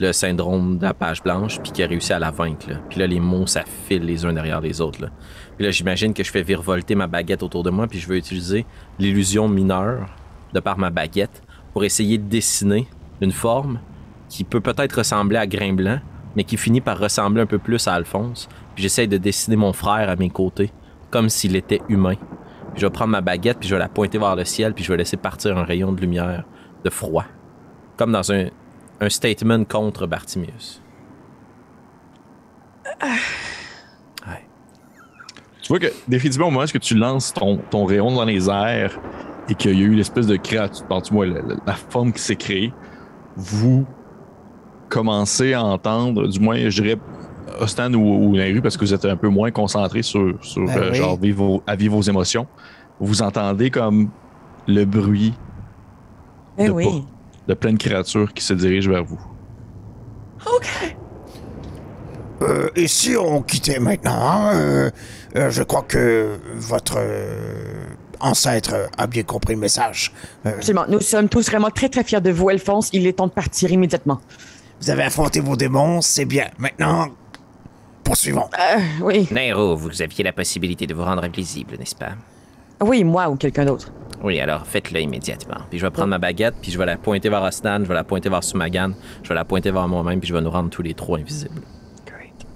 le syndrome de la page blanche, puis qui a réussi à la vaincre, là. Puis là, les mots s'affilent les uns derrière les autres, là. Puis là, j'imagine que je fais virevolter ma baguette autour de moi, puis je vais utiliser l'illusion mineure de par ma baguette pour essayer de dessiner une forme qui peut peut-être ressembler à Grain Blanc, mais qui finit par ressembler un peu plus à Alphonse. J'essaye de dessiner mon frère à mes côtés, comme s'il était humain. Puis je vais prendre ma baguette, puis je vais la pointer vers le ciel, puis je vais laisser partir un rayon de lumière, de froid. Comme dans un, un statement contre Bartimius. Ouais. Tu vois que définitivement, au moment où tu lances ton, ton rayon dans les airs et qu'il y a eu l'espèce de créature, moins la, la- la forme qui s'est créée, vous commencez à entendre, du moins, je dirais, Ostan ou, ou Nairu, parce que vous êtes un peu moins concentré sur, sur Ben euh, oui. genre, vivre vos, à vivre vos émotions. Vous entendez comme le bruit Eh de, oui. pas- de plein de créatures qui se dirigent vers vous. OK. Euh, et si on quittait maintenant, hein, euh, euh, je crois que votre euh, ancêtre a bien compris le message. Euh, Absolument. Nous sommes tous vraiment très, très fiers de vous, Alphonse. Il est temps de partir immédiatement. Vous avez affronté vos démons, c'est bien. Maintenant, poursuivons. Euh, oui. Nairo, vous aviez la possibilité de vous rendre invisible, n'est-ce pas? Oui, moi ou quelqu'un d'autre. Oui, alors faites-le immédiatement. Puis je vais prendre ma baguette, puis je vais la pointer vers Ostan, je vais la pointer vers Sumagan, je vais la pointer vers moi-même, puis je vais nous rendre tous les trois invisibles. Great.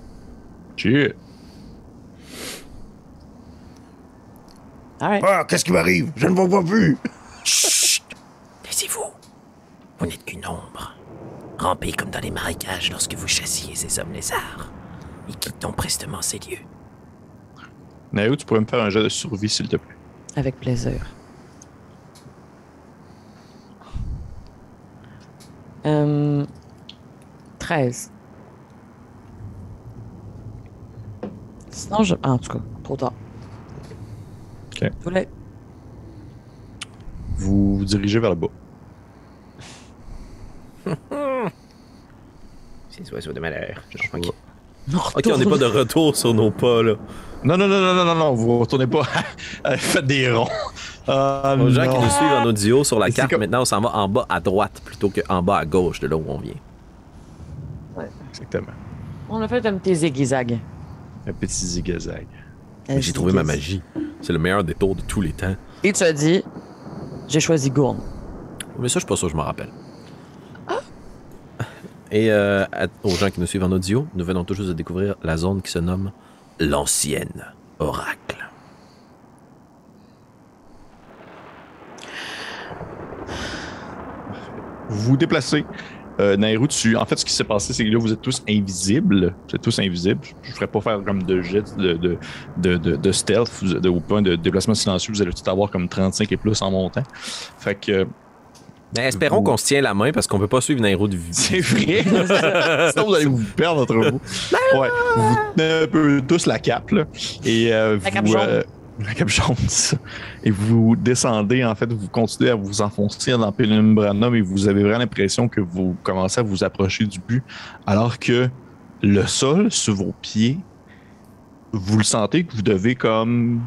All right. Ah, qu'est-ce qui m'arrive? Je ne vois pas plus. Taisez-vous. Vous n'êtes qu'une ombre. Rampez comme dans les marécages lorsque vous chassiez ces hommes lézards. Et quittons prestement ces lieux. Nayo, tu pourrais me faire un jet de survie, s'il te plaît. Avec plaisir. Euh, 13. Sinon, je. ah, en tout cas, trop tard. Ok. Vous vous dirigez vers le bas. Ces oiseaux de malheur. Je Ok. on n'est pas de retour sur nos pas, là. Non, non, non, non, non, non, non, vous retournez pas. Faites des ronds. Aux gens qui nous suivent en audio sur la carte, comme- maintenant on s'en va en bas à droite plutôt qu'en bas à gauche de là où on vient. Exactement. On a fait un petit zigzag. Un petit zigzag. J'ai trouvé ma magie. C'est le meilleur des tours de tous les temps. Et tu as dit, j'ai choisi Gourne. Mais ça, je suis pas sûr que je m'en rappelle. Et euh, aux gens qui nous suivent en audio, nous venons tout juste de découvrir la zone qui se nomme l'Ancienne Oracle. Vous vous déplacez. Euh, Nairou, tu... en fait, ce qui s'est passé, c'est que là, vous êtes tous invisibles. Vous êtes tous invisibles. Je ne ferais pas faire comme de jet de, de, de, de, stealth vous- de, de déplacement silencieux. Vous allez tout avoir comme 35 et plus en montant. Fait que Mais espérons qu'on se tient la main parce qu'on peut pas suivre Nairo de vue. c'est vrai. Sinon, vous allez vous perdre entre vous. Ouais. Vous vous tenez un peu tous la cape, là. Et, euh, La cape vous, jaune. la cape jaune, ça. Et vous descendez, en fait, vous continuez à vous enfoncer dans Penumbranum et vous avez vraiment l'impression que vous commencez à vous approcher du but, alors que le sol sous vos pieds, vous le sentez que vous devez comme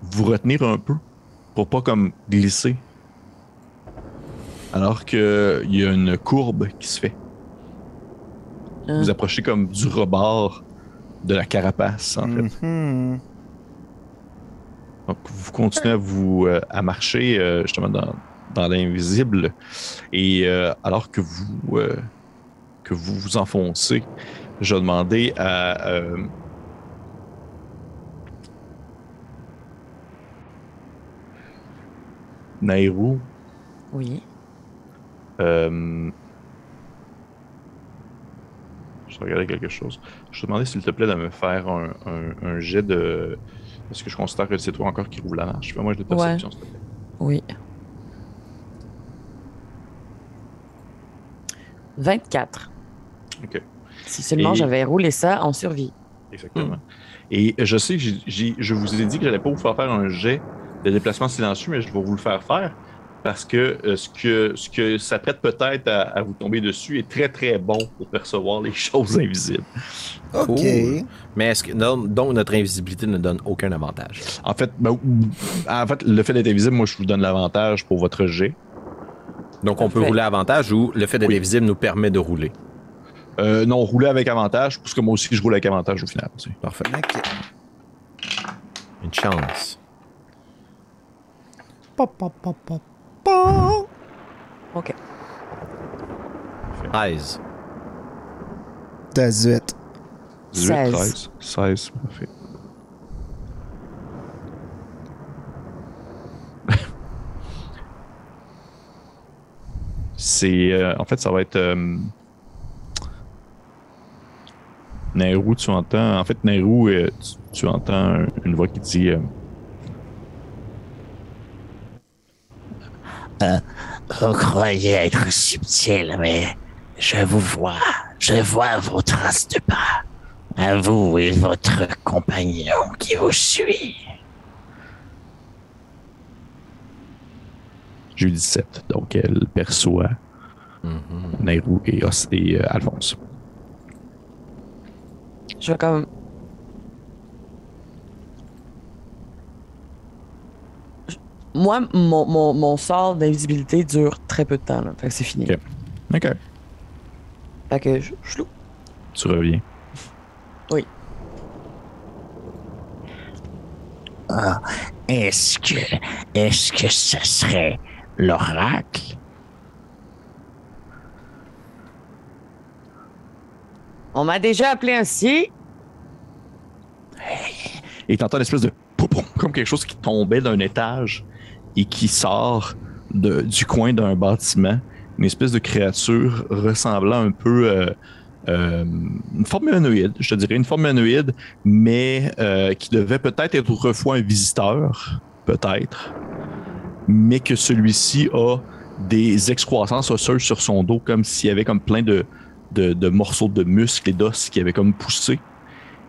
vous retenir un peu pour pas comme glisser. Alors que il y a une courbe qui se fait. Hein? Vous approchez comme du rebord de la carapace, en fait. Mhm. Donc, vous continuez à vous euh, à marcher euh, justement dans, dans l'invisible. Et euh, alors que vous que vous vous enfoncez, je vais demander à Nairou, Oui. Euh, je vais regarder quelque chose. Je te demandais s'il te plaît de me faire un, un- un jet de. Est-ce que je considère que c'est toi encore qui roule la marche? Fais-moi un jet de perception, s'il te plaît. Oui. 24. Ok. Si seulement Et- j'avais roulé ça en survie. Exactement. Et je sais, j'ai- je vous ai dit que j'allais pas vous faire faire un jet de déplacement silencieux, mais je vais vous le faire faire parce que euh, ce que ce que ça prête peut-être à, à vous tomber dessus est très très bon pour percevoir les choses invisibles. OK. Cool. Mais est-ce que non, donc notre invisibilité ne donne aucun avantage? En fait, ben, en fait, le fait d'être invisible, moi, je vous donne l'avantage pour votre jet. Donc on peut rouler à avantage ou le fait d'être Oui. invisible nous permet de rouler. Euh, non, rouler avec avantage, parce que moi aussi, je roule avec avantage au final. tu sais. Parfait. OK. Une chance. Pa, pa, pa, pa. OK. 13. 18. 18, 16. 13, 16, parfait. C'est. euh, en fait, ça va être. Euh, Nairou, tu entends. En fait, Nairou, euh, tu, tu entends une voix qui dit. Euh, Vous croyez être subtil, mais je vous vois. Je vois vos traces de pas. À vous et votre compagnon qui vous suit. J'ai eu 17, donc elle perçoit Mhm. Nairou et, Os- et euh, Alphonse. Je vais comme. Moi, mon, mon, mon sort d'invisibilité dure très peu de temps. Là. Fait que c'est fini. Ok. Ok. Fait que je, je loue. Tu reviens. Ah, Est-ce que, est-ce que ce serait l'oracle? On m'a déjà appelé ainsi. Et t'entends une espèce de poum, comme quelque chose qui tombait d'un étage et qui sort du coin d'un bâtiment. Une espèce de créature ressemblant un peu euh, euh, une forme humanoïde, je dirais une forme humanoïde, mais euh, qui devait peut-être être autrefois un visiteur, peut-être, mais que celui-ci a des excroissances osseuses sur son dos, comme s'il y avait comme plein de morceaux de muscles et d'os qui avaient comme poussé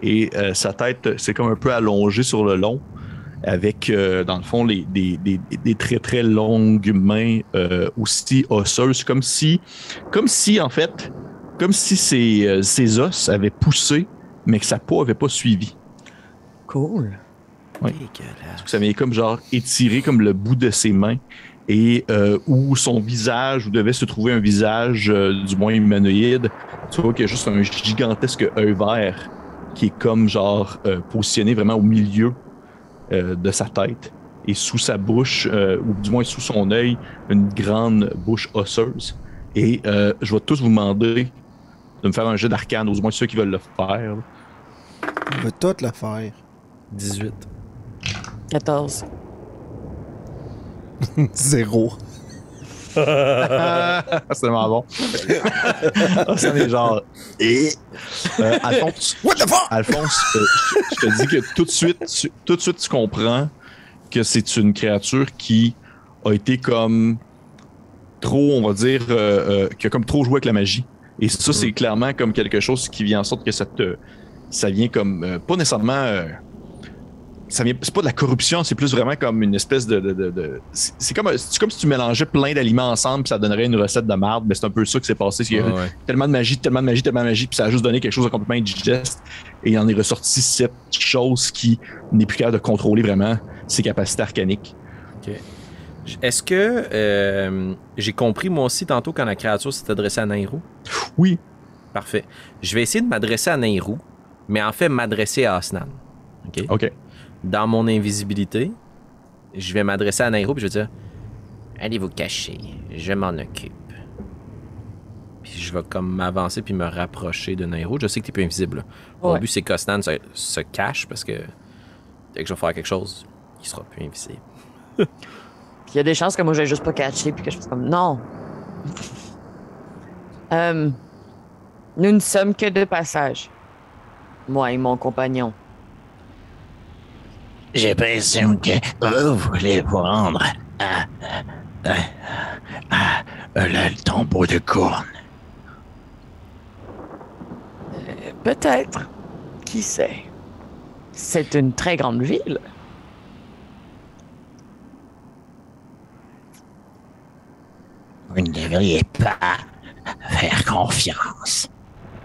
et euh, sa tête c'est comme un peu allongée sur le long avec euh, dans le fond les, des, des- des très très longues mains euh, aussi osseuses comme si comme si en fait comme si ses, euh, ses os avaient poussé mais que sa peau avait pas suivi Cool. Dégueulasse. ça vient comme genre étiré comme le bout de ses mains et euh, où son visage, où devait se trouver un visage euh, du moins humanoïde, tu vois qu'il y a juste un gigantesque œil vert qui est comme genre euh, positionné vraiment au milieu euh, de sa tête et sous sa bouche, euh, ou du moins sous son œil, une grande bouche osseuse. Et euh, je vais tous vous demander de me faire un jeu d'arcane, ou du moins ceux qui veulent le faire. On veut tout le faire. 18. 14. Zéro. C'est vraiment bon. Ah, ça est genre. Et, euh, Alphonse, What the fuck? Alphonse euh, je, je te dis que tout de suite, tu, tout de suite, tu comprends que c'est une créature qui a été comme trop, on va dire, euh, qui a comme trop joué avec la magie. Et ça, c'est clairement comme quelque chose qui vient en sorte que ça te, ça vient comme pas nécessairement. Ça vient, c'est pas de la corruption, c'est plus vraiment comme une espèce de. de- de- de- c'est c'est comme, c'est comme si tu mélangeais plein d'aliments ensemble, puis ça donnerait une recette de marde. Mais c'est un peu ça qui s'est passé. qu'il y a Ouais, tellement de magie, tellement de magie, tellement de magie, puis ça a juste donné quelque chose de complètement indigeste. Et il en est ressorti cette chose qui n'est plus capable de contrôler vraiment ses capacités arcaniques. Est-ce que euh, j'ai compris moi aussi tantôt quand la créature s'est adressée à Nairou? Oui. Parfait. Je vais essayer de m'adresser à Nairou, mais en fait m'adresser à Asnan. OK? OK. Dans mon invisibilité, je vais m'adresser à Nairou et je vais dire Allez vous cacher, je m'en occupe. Puis je vais comme m'avancer puis me rapprocher de Nairo. Je sais que t'es plus invisible. là. Mon Ouais. but, c'est qu'Osnan se, se cache parce que dès que je vais faire quelque chose, il sera plus invisible. Puis il y a des chances que moi, j'ai juste pas catché, puis que je fasse comme non. Euh, nous ne sommes que de passage. Moi et mon compagnon. J'ai l'impression que vous voulez vous rendre à, à, à- à- le, le tombeau de Courne. Peut-être. Qui sait? C'est une très grande ville. Vous ne devriez pas faire confiance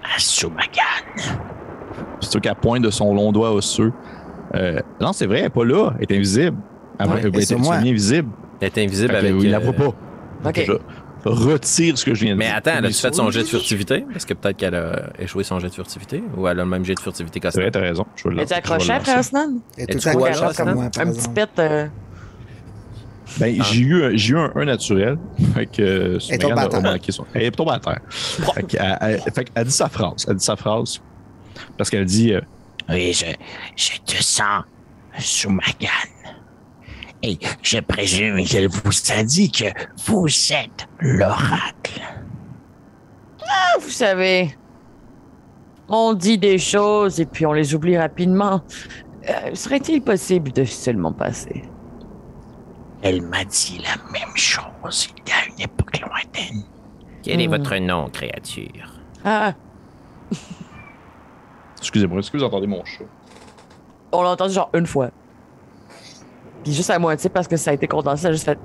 à Soumagan. C'est sûr qu'à pointe de son long doigt osseux. Euh, non, c'est vrai, elle n'est pas là. Elle est invisible. Elle Ouais, elle moi. invisible. Elle est invisible Fait avec. il la euh, voit pas. Ok. Je retire ce que je viens de Mais dire. attends, elle a Mais fait son jet de furtivité? Parce que peut-être qu'elle a échoué son jet de furtivité? Ou elle a le même jet de furtivité vrai, qu'Osnan? t'as raison. Je le Es-tu accroché après? Et Es-tu là, comme moi, Un petit pet. euh, Ben, j'ai eu, un- j'ai eu un, un naturel. Fait que Elle est tombée Megan à terre. son- Elle est tombée à terre. fait qu'elle dit sa phrase. Elle dit sa phrase. Parce qu'elle dit euh, Oui, je, je te sens, Soumagan. Et je présume qu'elle vous a dit que vous êtes l'oracle. Ah, vous savez, on dit des choses et puis on les oublie rapidement. Euh, Serait-il possible de seulement passer? Elle m'a dit la même chose il y a une époque lointaine. Quel est Hmm. votre nom, créature? Ah, Excusez-moi, est-ce que vous entendez mon chat? on l'a entendu genre une fois. Puis juste à moitié parce que ça a été condensé, ça a juste fait.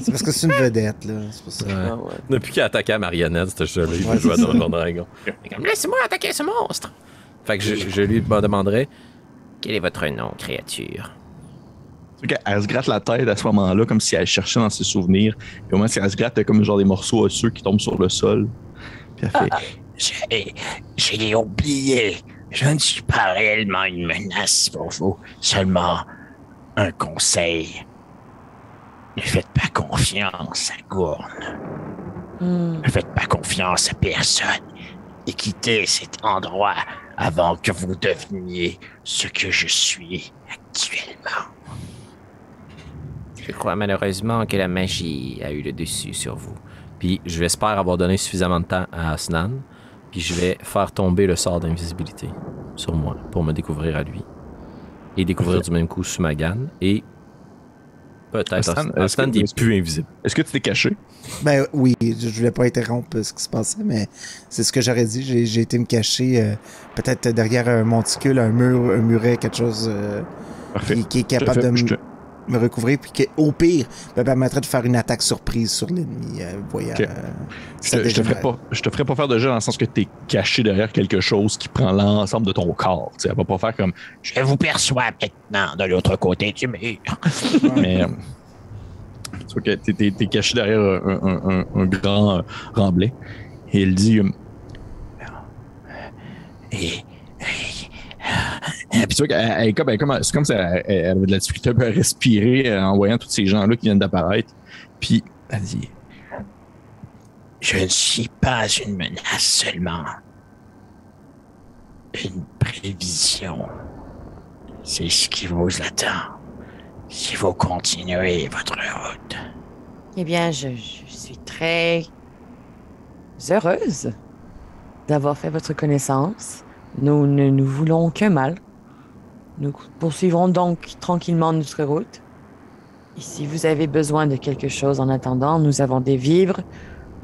C'est parce que c'est une vedette, là. C'est pour ça. Ouais. Ah ouais. Depuis qu'elle a attaqué à Marionnette, c'était gelé. Il Ouais, jouait à. Donjon Dragon. Comme, Laissez-moi attaquer ce monstre Fait que je, je lui demanderais Quel est votre nom, créature? Qu'elle se gratte la tête à ce moment-là, comme si elle cherchait dans ses souvenirs. Puis au moment où elle se gratte, comme genre des morceaux osseux qui tombent sur le sol. Puis elle fait J'ai, oublié. Je ne suis pas réellement une menace pour vous. Seulement, un conseil. Ne faites pas confiance à Gourne. Hmm. Ne faites pas confiance à personne. Et quittez cet endroit avant que vous deveniez ce que je suis actuellement. Je crois malheureusement que la magie a eu le dessus sur vous. Puis je vais espérer avoir donné suffisamment de temps à Asnan. Puis je vais faire tomber le sort d'invisibilité sur moi pour me découvrir à lui. Et découvrir du même coup Sumagan. Et peut-être que- Asnan, il est plus invisible. Est-ce que tu t'es caché? Ben oui, je voulais pas interrompre ce qui se passait, mais c'est ce que j'aurais dit. J'ai j'ai été me cacher euh, peut-être derrière un monticule, un mur, un muret, quelque chose euh, qui, qui est capable de me, me recouvrir, puis qui, au pire, me permettrait de faire une attaque surprise sur l'ennemi, euh, voyant. Euh, Je te, ferai pas, je te ferai pas faire de jeu dans le sens que tu es caché derrière quelque chose qui prend l'ensemble de ton corps. Tu sais, elle va pas faire comme. Je vous perçois maintenant de l'autre côté du mur. Mais. euh, tu vois que t'es, t'es- t'es caché derrière un, un- un- un grand remblai. Et il dit. Et Et puis tu vois comme, comme- c'est comme si elle, elle- avait de la difficulté à respirer euh, en voyant tous ces gens-là qui viennent d'apparaître. Puis elle dit je ne suis pas une menace seulement. Une prévision. C'est ce qui vous attend. Si vous continuez votre route. Eh bien, je, je suis très heureuse d'avoir fait votre connaissance. Nous ne nous voulons qu'un mal. Nous poursuivrons donc tranquillement notre route. Et si vous avez besoin de quelque chose en attendant, nous avons des vivres,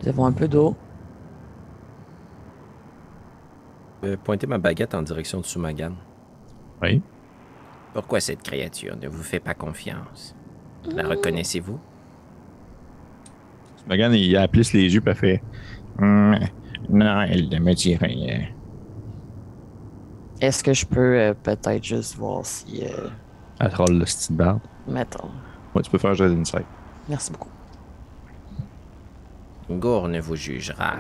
nous avons un peu d'eau. Je vais pointer ma baguette en direction de Sumagan. Oui. Pourquoi cette créature ne vous fait pas confiance? La reconnaissez-vous? Megan, il a plissé les yeux, elle fait Hmm, non, elle ne me dit rien. Est-ce que je peux euh, peut-être juste voir si... euh, Elle troll le style barbe. mettons. Ouais, tu peux faire un jeu d'insight. Merci beaucoup. Gour ne vous jugera.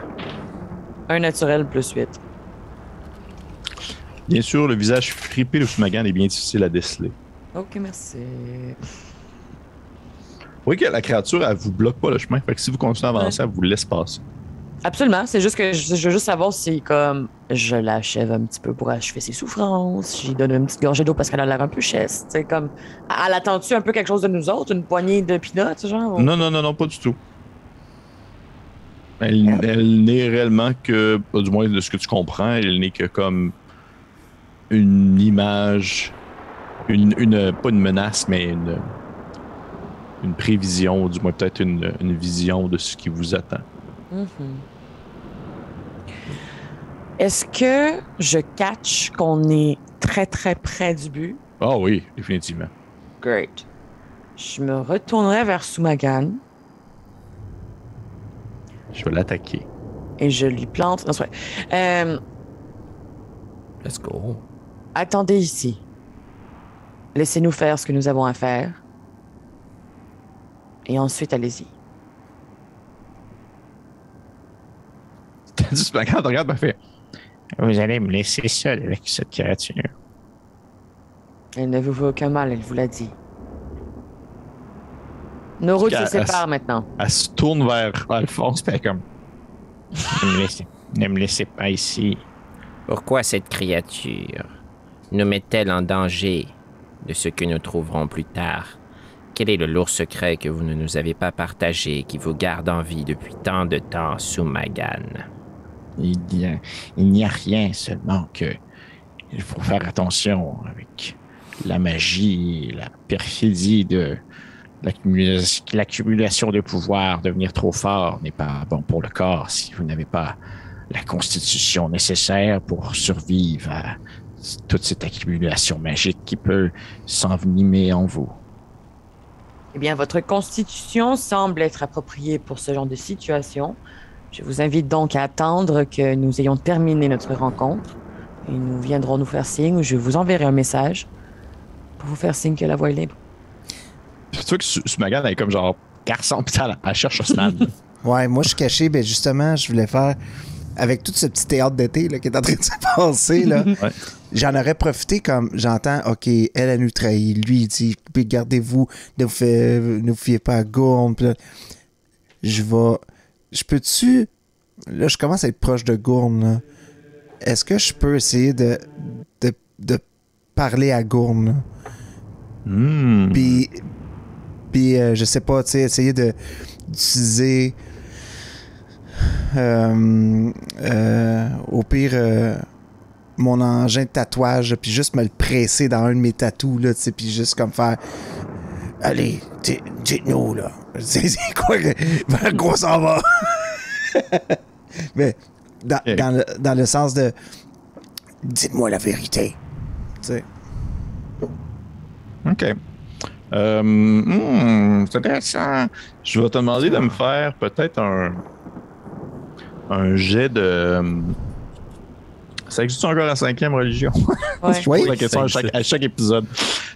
Un naturel plus 8. Bien sûr, le visage fripé de Fumagan est bien difficile à déceler. Ok, merci. Vous voyez que la créature, elle vous bloque pas le chemin. Fait que si vous continuez à avancer, elle vous laisse passer. Absolument. C'est juste que je, veux juste savoir si, comme, je l'achève un petit peu pour achever ses souffrances. J'y donne une petite gorgée d'eau parce qu'elle a l'air un peu cheste. C'est comme, elle attend-tu un peu quelque chose de nous autres? Une poignée de peanuts, genre? Non, non, non, non, pas du tout. Elle, n'est réellement que, du moins de ce que tu comprends, elle n'est que comme une image, une, pas une menace, mais une, une prévision, du moins peut-être une vision de ce qui vous attend. Mhm. Est-ce que je catch qu'on est très, très près du but? Ah oui, définitivement. Great. Je me retournerai vers Sumagan Je vais l'attaquer. et je lui plante. Non, c'est vrai. Euh, Let's go. attendez ici. Laissez-nous faire ce que nous avons à faire. Et ensuite, allez-y. Quand elle te regarde, elle fait Vous allez me laisser seul avec cette créature. Elle ne vous veut aucun mal, elle vous l'a dit. Nos routes se séparent maintenant. Elle se tourne vers Alphonse, puis elle est comme Ne me laissez, ne me laissez pas ici. Pourquoi cette créature nous met-elle en danger de ce que nous trouverons plus tard? Quel est le lourd secret que vous ne nous avez pas partagé qui vous garde en vie depuis tant de temps sous Magan Il n'y a, rien seulement que il faut faire attention avec la magie, la perfidie de l'accumulation de pouvoir. Devenir trop fort n'est pas bon pour le corps si vous n'avez pas la constitution nécessaire pour survivre à toute cette accumulation magique qui peut s'envenimer en vous. Eh bien, votre constitution semble être appropriée pour ce genre de situation. Je vous invite donc à attendre que nous ayons terminé notre rencontre et nous viendrons nous faire signe ou je vous enverrai un message pour vous faire signe que la voie est libre. Tu vois que Su- Sumagan, elle est comme genre garçon, puis elle, elle cherche Osman. Ouais, moi je suis caché, ben justement, je voulais faire. avec tout ce petit théâtre d'été là, qui est en train de se passer, là, Ouais. j'en aurais profité comme j'entends, OK, elle, elle nous trahit. Lui, il dit, Puis gardez-vous, ne vous, fait- ne vous fiez pas à Gourne. Je vais. Je peux-tu. Là, je commence à être proche de Gourne. là. Est-ce que je peux essayer de, de, de parler à Gourne? Hmm. Puis, puis euh, je sais pas, tu sais, essayer de d'utiliser euh, euh, au pire euh, mon engin de tatouage, puis juste me le presser dans un de mes tatous, là, tu sais, puis juste comme faire. Allez, di- dites-nous, là. C'est c'est quoi que- vers quoi ça va? Mais dans, dans, le, dans le sens de. Dites-moi la vérité. tu sais, OK. Euh, hmm, c'est intéressant. Je vais te demander de me faire peut-être un, un jet de. Ça existe encore la cinquième religion? Ouais. je pose Oui. la question à chaque, à chaque épisode.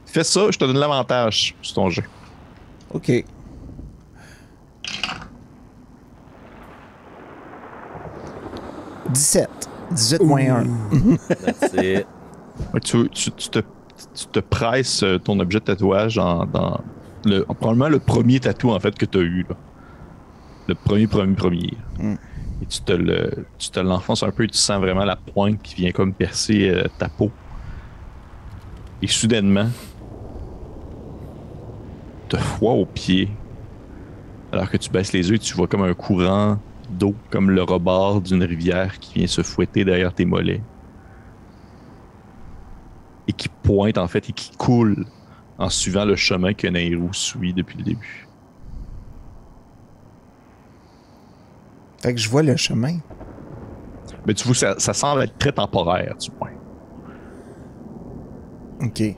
Fais ça, je te donne l'avantage sur ton jet. OK. « 17. 18 moins 1. That's it. Ouais, Tu, tu- tu te, tu te presses euh, ton objet de tatouage en- dans le, probablement le premier tatou en fait que tu as eu. Là. Le premier, premier, premier. Mm. Et tu te le, tu te l'enfonces un peu et tu sens vraiment la pointe qui vient comme percer euh, ta peau. Et soudainement, te froid au pied. Alors que tu baisses les yeux, tu vois comme un courant d'eau, comme le rebord d'une rivière qui vient se fouetter derrière tes mollets et qui pointe en fait et qui coule en suivant le chemin que Nairou suit depuis le début. Fait que je vois le chemin. Mais tu vois, ça, ça semble être très temporaire, du moins. OK.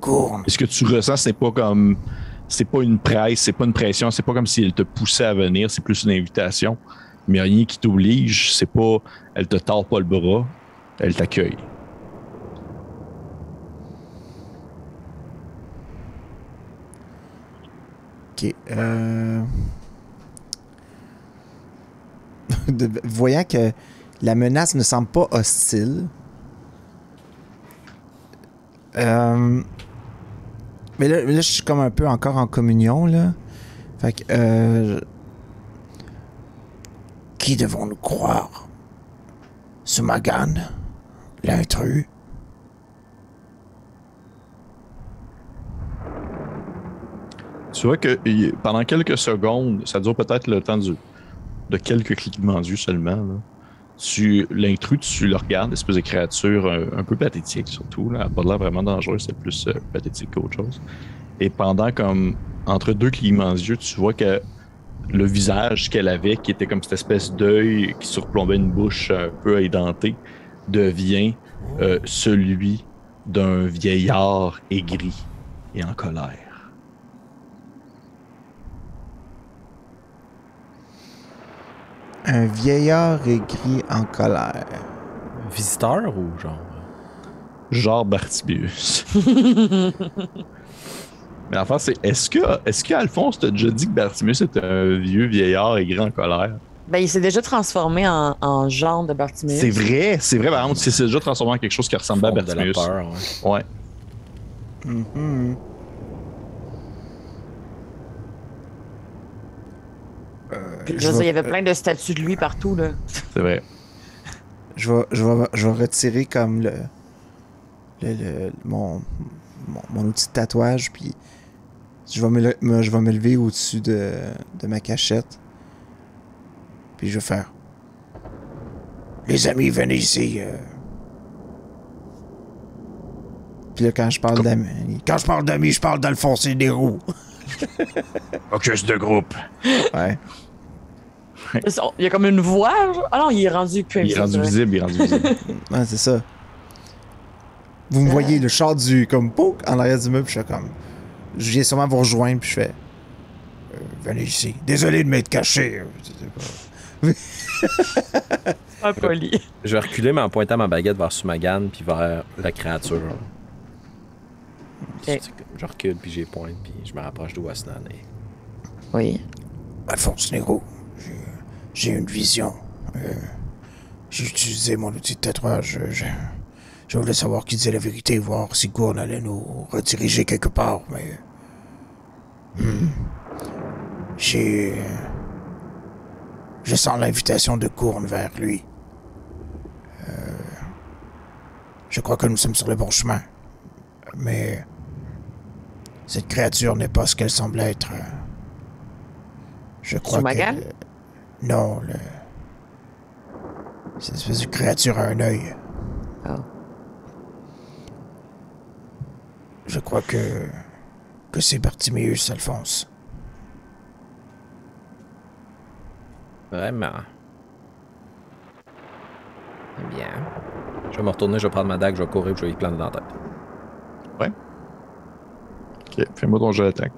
Gourne, Et ce que tu ressens, c'est pas comme. C'est pas une presse, c'est pas une pression, c'est pas comme si elle te poussait à venir, c'est plus une invitation. Mais rien qui t'oblige, c'est pas. Elle te tord pas le bras, elle t'accueille. OK. Euh... voyant que la menace ne semble pas hostile. Euh... Mais là, là, je suis comme un peu encore en communion, là. Fait que, euh... qui devons-nous croire? Sumagan, l'intrus Tu vois que pendant quelques secondes, ça dure peut-être le temps du- de quelques clignements d'yeux seulement. là. Tu, l'intrus, tu le regardes, espèce de créature un, un peu pathétique surtout. Là. Elle n'a pas l'air vraiment dangereuse, c'est plus euh, pathétique qu'autre chose. Et pendant comme entre deux clignements d'yeux, tu vois que le visage qu'elle avait, qui était comme cette espèce d'œil qui surplombait une bouche un peu édentée, devient euh, celui d'un vieillard aigri et en colère. Un vieillard aigri en colère. Visiteur ou genre? genre Bartibius. Mais l'affaire, c'est est-ce que, est-ce qu'Alphonse t'a déjà dit que Bartibius est un vieux vieillard et grand en colère? Ben, il s'est déjà transformé en, en genre de Bartiméus. C'est vrai, c'est vrai, par exemple, c'est c'est déjà transformé en quelque chose qui ressemblait à forme de la peur, ouais. Ouais. Mhm. Puis, je veux il y avait plein de statues de lui partout, là. C'est vrai. je vais, je vais, je vais retirer comme le, le- le- mon, mon, mon outil de tatouage, puis je vais me, je vais me lever au-dessus de, de ma cachette. Puis je vais faire. Les amis, venez ici. euh. Puis là, quand je parle d'amis. Quand je parle d'amis, je parle d'Alphonse des roues. Focus de groupe. Ouais. Il y a comme une voix, genre. Ah non, il est rendu plus Il est rendu visible, il est rendu visible. Ouais, c'est ça. Vous me voyez le char du. comme pouk en arrière du meuble, puis je suis comme. Je viens sûrement vous rejoindre, puis je fais. Venez ici. Désolé de m'être caché. euh, Pas poli. Je vais reculer, mais en pointant ma baguette vers Sumagan puis vers la créature. Ok. Je recule, puis j'ai pointe, puis je me rapproche de Wasnan. et- Oui. Alphonse Nero, j'ai- une vision. Euh, j'ai utilisé mon outil de tatouage. Je, je voulais savoir qui disait la vérité, voir si Gourne allait nous rediriger quelque part, mais. Hmm. J'ai. Je sens l'invitation de Gourne vers lui. Euh, je crois que nous sommes sur le bon chemin. Mais. Cette créature n'est pas ce qu'elle semble être. Je crois que. Non, le. Cette espèce de créature a un œil. Oh. Je crois que. que c'est Bartiméus Alphonse. Vraiment. Eh bien. Je vais me retourner, je vais prendre ma dague, je vais courir, je vais y planter dans la tête. Ok, fais-moi ton jeu d'attaque.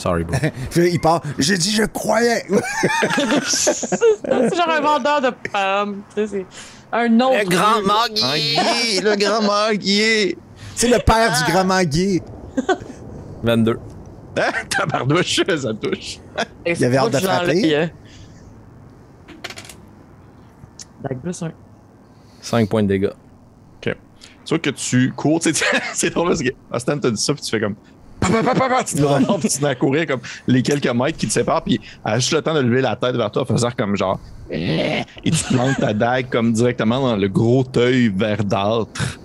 Sorry, bro. Puis il part. J'ai dit, je croyais. c'est genre un vendeur de pommes. C'est un autre. Le grand manguier! le grand manguier! C'est le père du grand manguier. 22. Hein? Tabardouche, ça touche. Et Il avait hâte de frapper. plus un. 5 points de dégâts. Ok. Tu vois que tu cours, tu sais, c'est drôle parce que Austin t'a dit ça, puis tu fais comme. Tu te rends puis tu te mets à courir comme les quelques mètres qui te séparent, puis elle a juste le temps de lever la tête vers toi, en faisant comme genre. Eh Et tu plantes ta dague comme directement dans le gros œil verdâtre.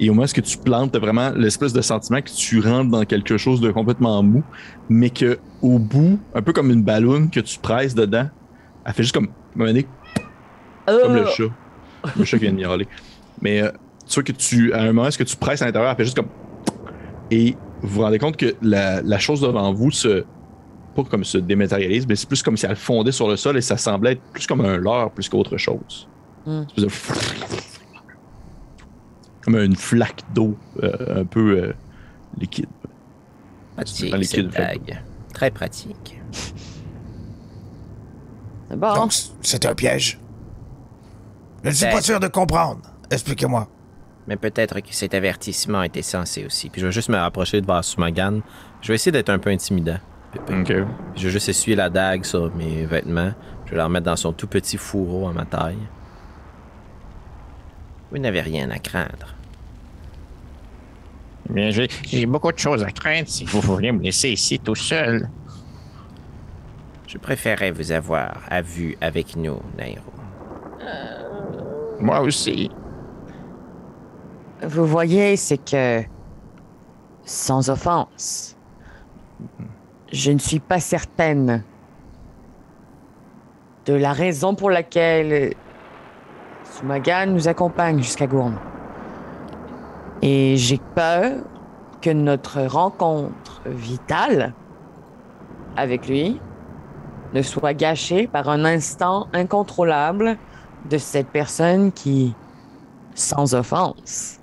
Et au moment où tu plantes, t'as vraiment l'espèce de sentiment que tu rentres dans quelque chose de complètement mou, mais que au bout, un peu comme une balloune que tu presses dedans, elle fait juste comme. donné, comme le Euh, chat. Le chat qui vient de miauler. Mais euh, tu vois que tu, à un moment, ce que tu presses à l'intérieur, elle fait juste comme. Et vous vous rendez compte que la, la chose devant vous se. Pas comme se dématérialise, mais c'est plus comme si elle fondait sur le sol et ça semblait être plus comme un leurre plus qu'autre chose. Hmm. De- Comme une flaque d'eau euh, un peu euh, liquide. Pratique, cette dague. Très pratique. bon. Donc, c'est un piège. Je ne suis Ben- pas sûr de comprendre. Expliquez-moi. Mais peut-être que cet avertissement était censé aussi. Puis je vais juste me rapprocher de vers Sumagan. Je vais essayer d'être un peu intimidant. Ok. Je vais juste essuyer la dague sur mes vêtements. Je vais la remettre dans son tout petit fourreau à ma taille. Vous n'avez rien à craindre. Bien, j'ai beaucoup de choses à craindre si vous voulez me laisser ici tout seul. Je préférerais vous avoir à vue avec nous, Nairo. Moi aussi. Vous voyez, c'est que. Sans offense. Je ne suis pas certaine de la raison pour laquelle Sumagan nous accompagne jusqu'à Gourne. Et j'ai peur que notre rencontre vitale avec lui ne soit gâchée par un instant incontrôlable de cette personne qui, sans offense,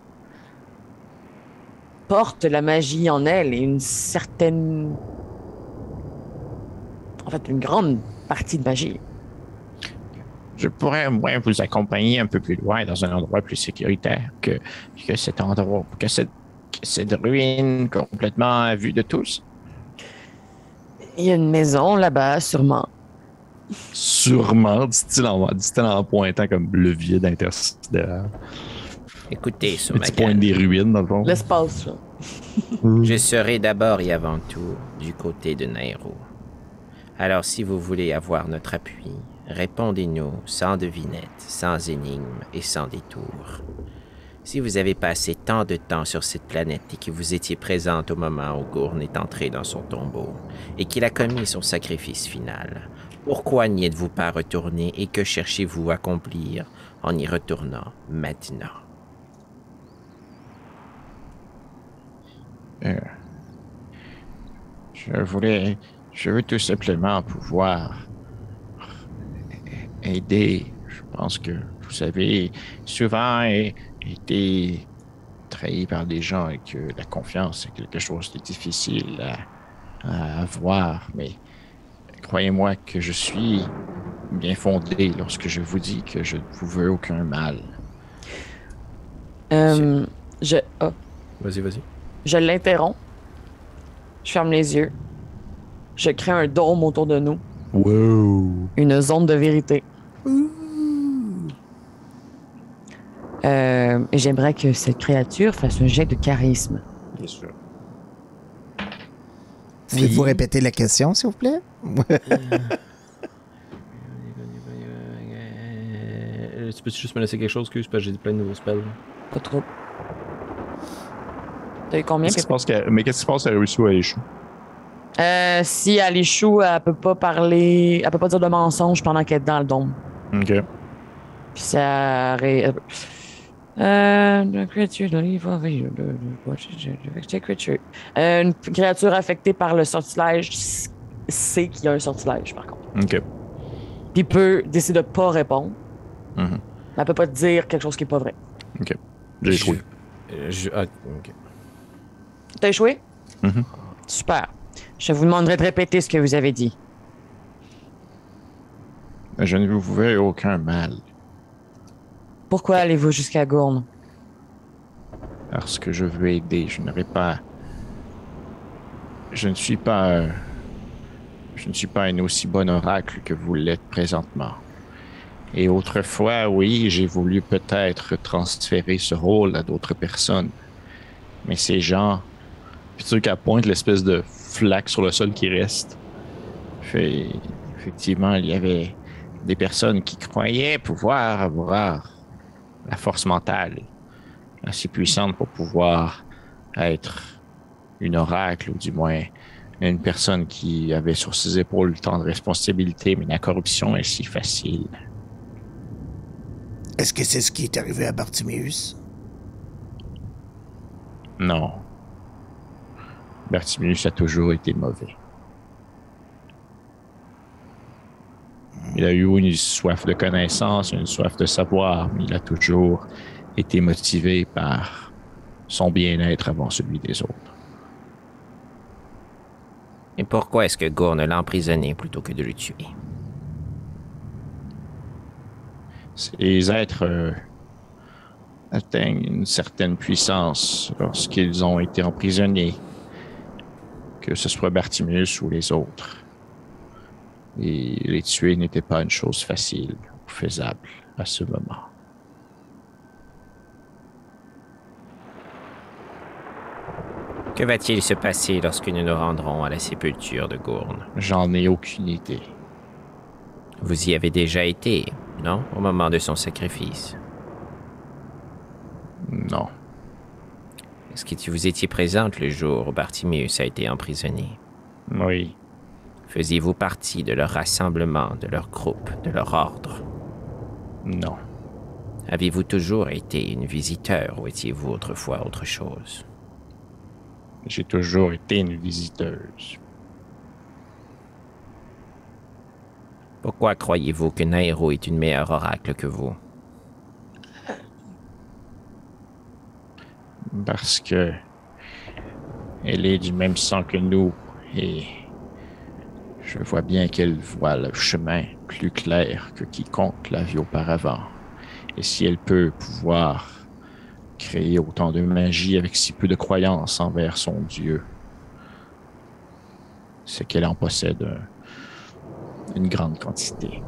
porte la magie en elle et une certaine. En fait, une grande partie de magie. Je pourrais, moi, vous accompagner un peu plus loin dans un endroit plus sécuritaire que, que cet endroit, que cette, que cette ruine complètement à vue de tous. Il y a une maison là-bas, sûrement. Sûrement, dit-il en, pointant comme le vide intersidéral. Écoutez, Le petit point des ruines, dans le fond. L'espace, là. Je serai d'abord et avant tout du côté de Nairo. Alors si vous voulez avoir notre appui, répondez-nous sans devinette, sans énigme et sans détour. Si vous avez passé tant de temps sur cette planète et que vous étiez présente au moment où Gourne est entré dans son tombeau et qu'il a commis son sacrifice final, pourquoi n'y êtes-vous pas retourné et que cherchez-vous à accomplir en y retournant maintenant? Je voulais, je veux tout simplement pouvoir aider. Je pense que vous avez souvent é- été trahi par des gens et que la confiance est quelque chose de difficile à, à avoir. Mais croyez-moi que je suis bien fondé lorsque je vous dis que je ne vous veux aucun mal. Euh, je, ah, Vas-y, vas-y. Je l'interromps. Je ferme les yeux. Je crée un dôme autour de nous. Wow. Une zone de vérité. Euh, et J'aimerais que cette créature fasse un jet de charisme. Bien sûr. Pouvez-vous répéter la question, s'il vous plaît? Euh, tu peux juste me laisser quelque chose, que parce que j'ai plein de nouveaux spells. Pas trop. T'as eu combien? Mais qu'est-ce qui se passe à Russo à échoue? Euh, si elle échoue, elle peut pas parler, elle peut pas dire de mensonges pendant qu'elle est dans le dôme. Ok. Puis ça. ré- Euh, une créature. Euh, une créature affectée par le sortilège sait qu'il y a un sortilège, par contre. Ok. Puis peut décider de pas répondre. Mhm. Mais elle peut pas te dire quelque chose qui est pas vrai. J'ai échoué. Euh, je- ah, ok. T'as échoué? Mhm. Super. Je vous demanderai de répéter ce que vous avez dit. Je ne vous veux aucun mal, Pourquoi allez-vous jusqu'à Gourne? parce que je veux aider. Je n'aurai pas. Je ne suis pas. Je ne suis pas un aussi bon oracle que vous l'êtes présentement. Et autrefois, oui, j'ai voulu peut-être transférer ce rôle à d'autres personnes. Mais ces gens, Puis tu sais qu'elle pointe l'espèce de flaque sur le sol qui reste. fait, effectivement, il y avait des personnes qui croyaient pouvoir avoir la force mentale assez puissante pour pouvoir être une oracle, ou du moins une personne qui avait sur ses épaules tant de responsabilités, mais la corruption est si facile. Est-ce que c'est ce qui est arrivé à Bartiméus? Non. Bartimius a toujours été mauvais. Il a eu une soif de connaissance, une soif de savoir, mais il a toujours été motivé par son bien-être avant celui des autres. Et pourquoi est-ce que Gourne l'a emprisonné plutôt que de le tuer? Ces êtres euh, atteignent une certaine puissance lorsqu'ils ont été emprisonnés, que ce soit Bartimius ou les autres. Et les tuer n'était pas une chose facile ou faisable à ce moment. Que va-t-il se passer lorsque nous nous rendrons à la sépulture de Gourne? J'en ai aucune idée. Vous y avez déjà été, non? Au moment de son sacrifice. Non. Est-ce que vous étiez présente le jour où Bartimius a été emprisonné? Oui. Faisiez-vous partie de leur rassemblement, de leur groupe, de leur ordre? Non. Avez-vous toujours été une visiteur ou étiez-vous autrefois autre chose? J'ai toujours été une visiteuse. Pourquoi croyez-vous que Nairo est une meilleure oracle que vous? Parce que elle est du même sang que nous et je vois bien qu'elle voit le chemin plus clair que quiconque l'a vu auparavant. Et si elle peut pouvoir créer autant de magie avec si peu de croyance envers son Dieu, c'est qu'elle en possède un- une grande quantité.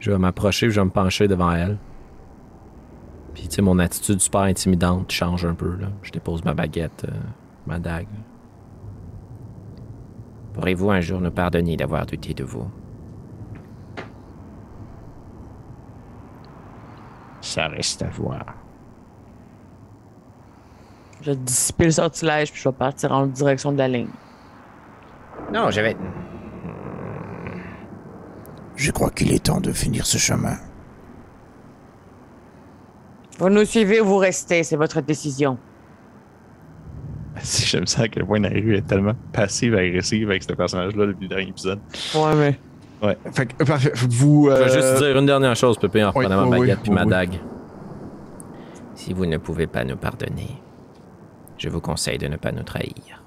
Je vais m'approcher, je vais me pencher devant elle. Puis, tu sais, mon attitude super intimidante change un peu, là. Je dépose ma baguette, euh, ma dague. Pourrez-vous un jour nous pardonner d'avoir douté de vous? Ça reste à voir. Je vais dissiper le sortilège puis je vais partir en direction de la ligne. Non, je vais... Je crois qu'il est temps de finir ce chemin. Vous nous suivez ou vous restez, c'est votre décision. Si j'aime ça à quel point Nairu est tellement passive et agressive avec ce personnage-là depuis le dernier épisode. Ouais, mais. Ouais. Fait que, parfait. Vous. Je vais euh, juste dire une dernière chose, Pépé, en oui, reprenant ma baguette oui, puis oui, ma oui. dague. Si vous ne pouvez pas nous pardonner, je vous conseille de ne pas nous trahir.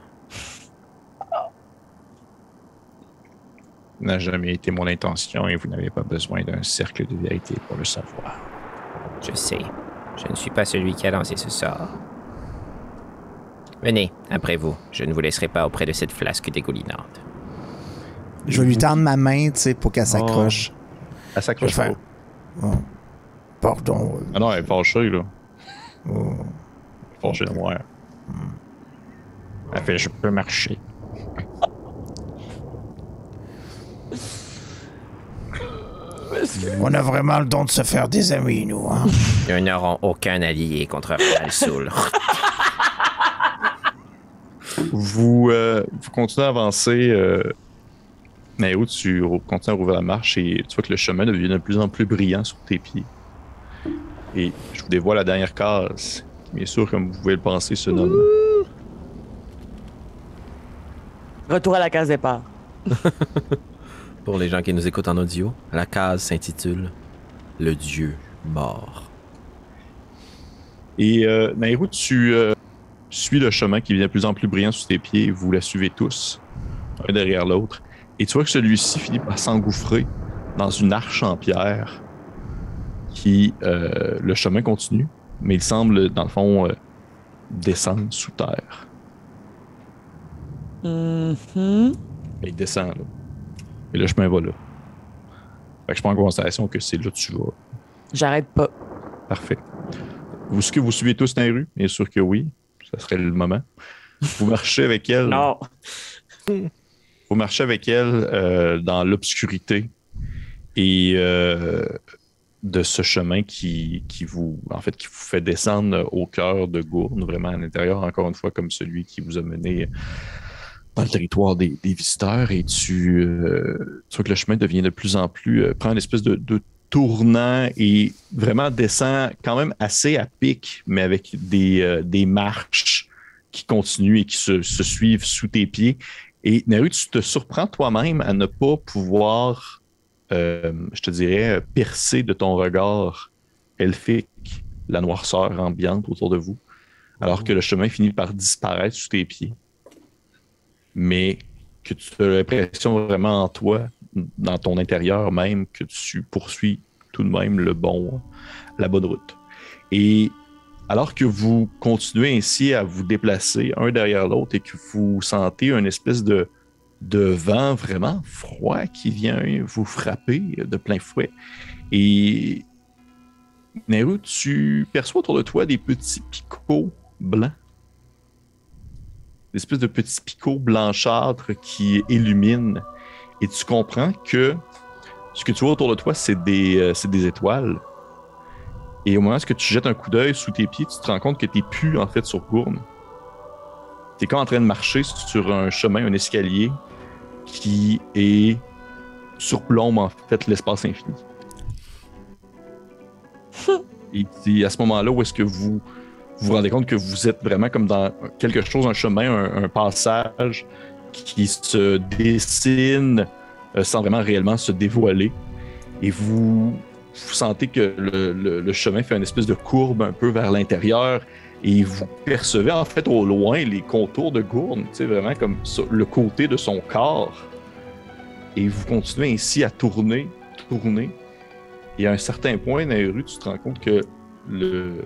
N'a jamais été mon intention et vous n'avez pas besoin d'un cercle de vérité pour le savoir. Je sais. Je ne suis pas celui qui a lancé ce sort. Venez, après vous. Je ne vous laisserai pas auprès de cette flasque dégoulinante. Je vais lui tendre ma main, tu sais, pour qu'elle s'accroche. Elle s'accroche pas. Oh. Pardon. Ah non, elle est fâchée, là. oh. Fâchée de moi. Elle fait, je peux marcher. On a vraiment le don de se faire des amis, nous. Hein? Nous n'aurons aucun allié contre Falsoul. Vous, euh, vous continuez à avancer. Euh, mais où tu continues à rouvrir la marche et tu vois que le chemin devient de plus en plus brillant sous tes pieds. Et je vous dévoile la dernière case, qui, bien sûr, comme vous pouvez le penser, se nomme Retour à la case départ. Pour les gens qui nous écoutent en audio, la case s'intitule Le Dieu mort. Et euh, Nairou, tu euh, suis le chemin qui devient de plus en plus brillant sous tes pieds. Vous la suivez tous, un derrière l'autre. Et tu vois que celui-ci finit par s'engouffrer dans une arche en pierre qui, euh, le chemin continue, mais il semble, dans le fond, euh, descendre sous terre. Mhm. Mais il descend, là. Et le chemin va là. Fait que je prends en considération que c'est là que tu vas. J'arrête pas. Parfait. Vous, est-ce que vous suivez tous Nairu? Bien sûr que oui. Ça serait le moment. Vous marchez avec elle. Non. Vous marchez avec elle euh, dans l'obscurité et euh, de ce chemin qui, qui vous en fait qui vous fait descendre au cœur de Gourne, vraiment à l'intérieur, encore une fois, comme celui qui vous a mené dans le territoire des, des visiteurs. Et tu, euh, tu vois que le chemin devient de plus en plus. euh, prend une espèce de, de tournant et vraiment descend quand même assez à pic, mais avec des, euh, des marches qui continuent et qui se, se suivent sous tes pieds. Et Naru, tu te surprends toi-même à ne pas pouvoir, euh, je te dirais, percer de ton regard elfique la noirceur ambiante autour de vous, alors que le chemin finit par disparaître sous tes pieds. Mais que tu as l'impression vraiment en toi, dans ton intérieur même, que tu poursuis tout de même le bon, la bonne route. Et alors que vous continuez ainsi à vous déplacer un derrière l'autre et que vous sentez une espèce de, de vent vraiment froid qui vient vous frapper de plein fouet. Et Nehru, tu perçois autour de toi des petits picots blancs. Des espèces de petits picots blanchâtres qui illuminent. Et tu comprends que ce que tu vois autour de toi, c'est des, euh, des étoiles. Et au moment où tu jettes un coup d'œil sous tes pieds, tu te rends compte que tu n'es plus en fait sur Gourne. Tu es comme en train de marcher sur un chemin, un escalier qui est surplombe en fait l'espace infini. Et c'est à ce moment-là où est-ce que vous vous vous rendez compte que vous êtes vraiment comme dans quelque chose, un chemin, un, passage qui se dessine euh, sans vraiment réellement se dévoiler. Et vous, sentez que le, chemin fait une espèce de courbe un peu vers l'intérieur et vous percevez en fait au loin les contours de Gourne, tu sais, vraiment comme le côté de son corps. Et vous continuez ainsi à tourner, tourner. Et à un certain point dans les rues, tu te rends compte que le,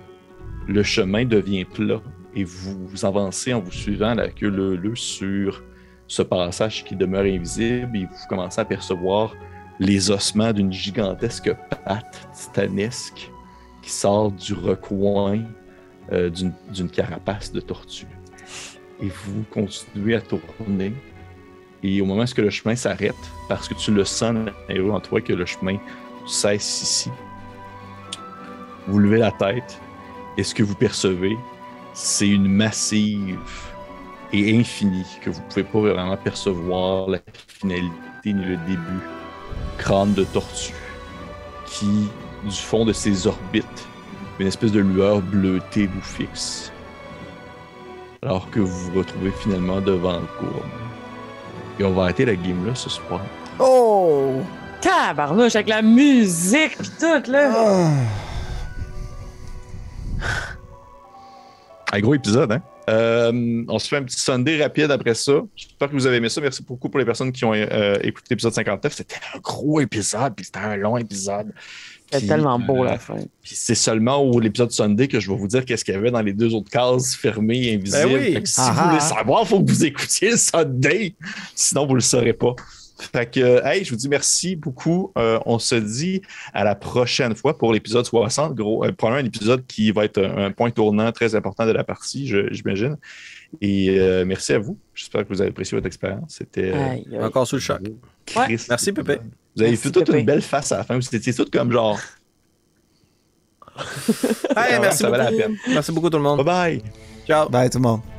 le chemin devient plat et vous, avancez en vous suivant la queue leu sur ce passage qui demeure invisible et vous commencez à percevoir les ossements d'une gigantesque patte titanesque qui sort du recoin euh, d'une carapace de tortue. Et vous continuez à tourner. Et au moment où le chemin s'arrête, parce que tu le sens en toi que le chemin cesse ici, vous levez la tête et ce que vous percevez, c'est une massive et infinie que vous pouvez pas vraiment percevoir la finalité ni le début crâne de tortue qui, du fond de ses orbites, une espèce de lueur bleutée vous fixe. Alors que vous vous retrouvez finalement devant le courbe. Et on va arrêter la game là ce soir. Oh! Tabarnouche avec la musique pis tout, là. Ah. Un gros épisode, hein? Euh, on se fait un petit Sunday rapide après ça. J'espère que vous avez aimé ça. Merci beaucoup pour les personnes qui ont euh, écouté l'épisode 59. C'était un gros épisode, puis c'était un long épisode. C'est Puis, tellement beau euh, la fin. Puis c'est seulement au l'épisode Sunday que je vais vous dire qu'est-ce qu'il y avait dans les deux autres cases fermées, invisibles. Ben oui. Fait que si Ah vous ah. voulez savoir, il faut que vous écoutiez le Sunday. Sinon, vous ne le saurez pas. Fait que, hey, je vous dis merci beaucoup. Euh, on se dit à la prochaine fois pour l'épisode 60. Gros, euh, probablement un épisode qui va être un, un point tournant très important de la partie, je- j'imagine. Et euh, merci à vous. J'espère que vous avez apprécié votre expérience. C'était euh. Encore sous le choc. Merci, Pépé. Vous avez Merci, fait toute une belle face à la fin. Vous étiez comme genre. Hey, merci ça valait la beaucoup. peine. Merci beaucoup, tout le monde. Bye bye. Ciao. Bye tout le monde.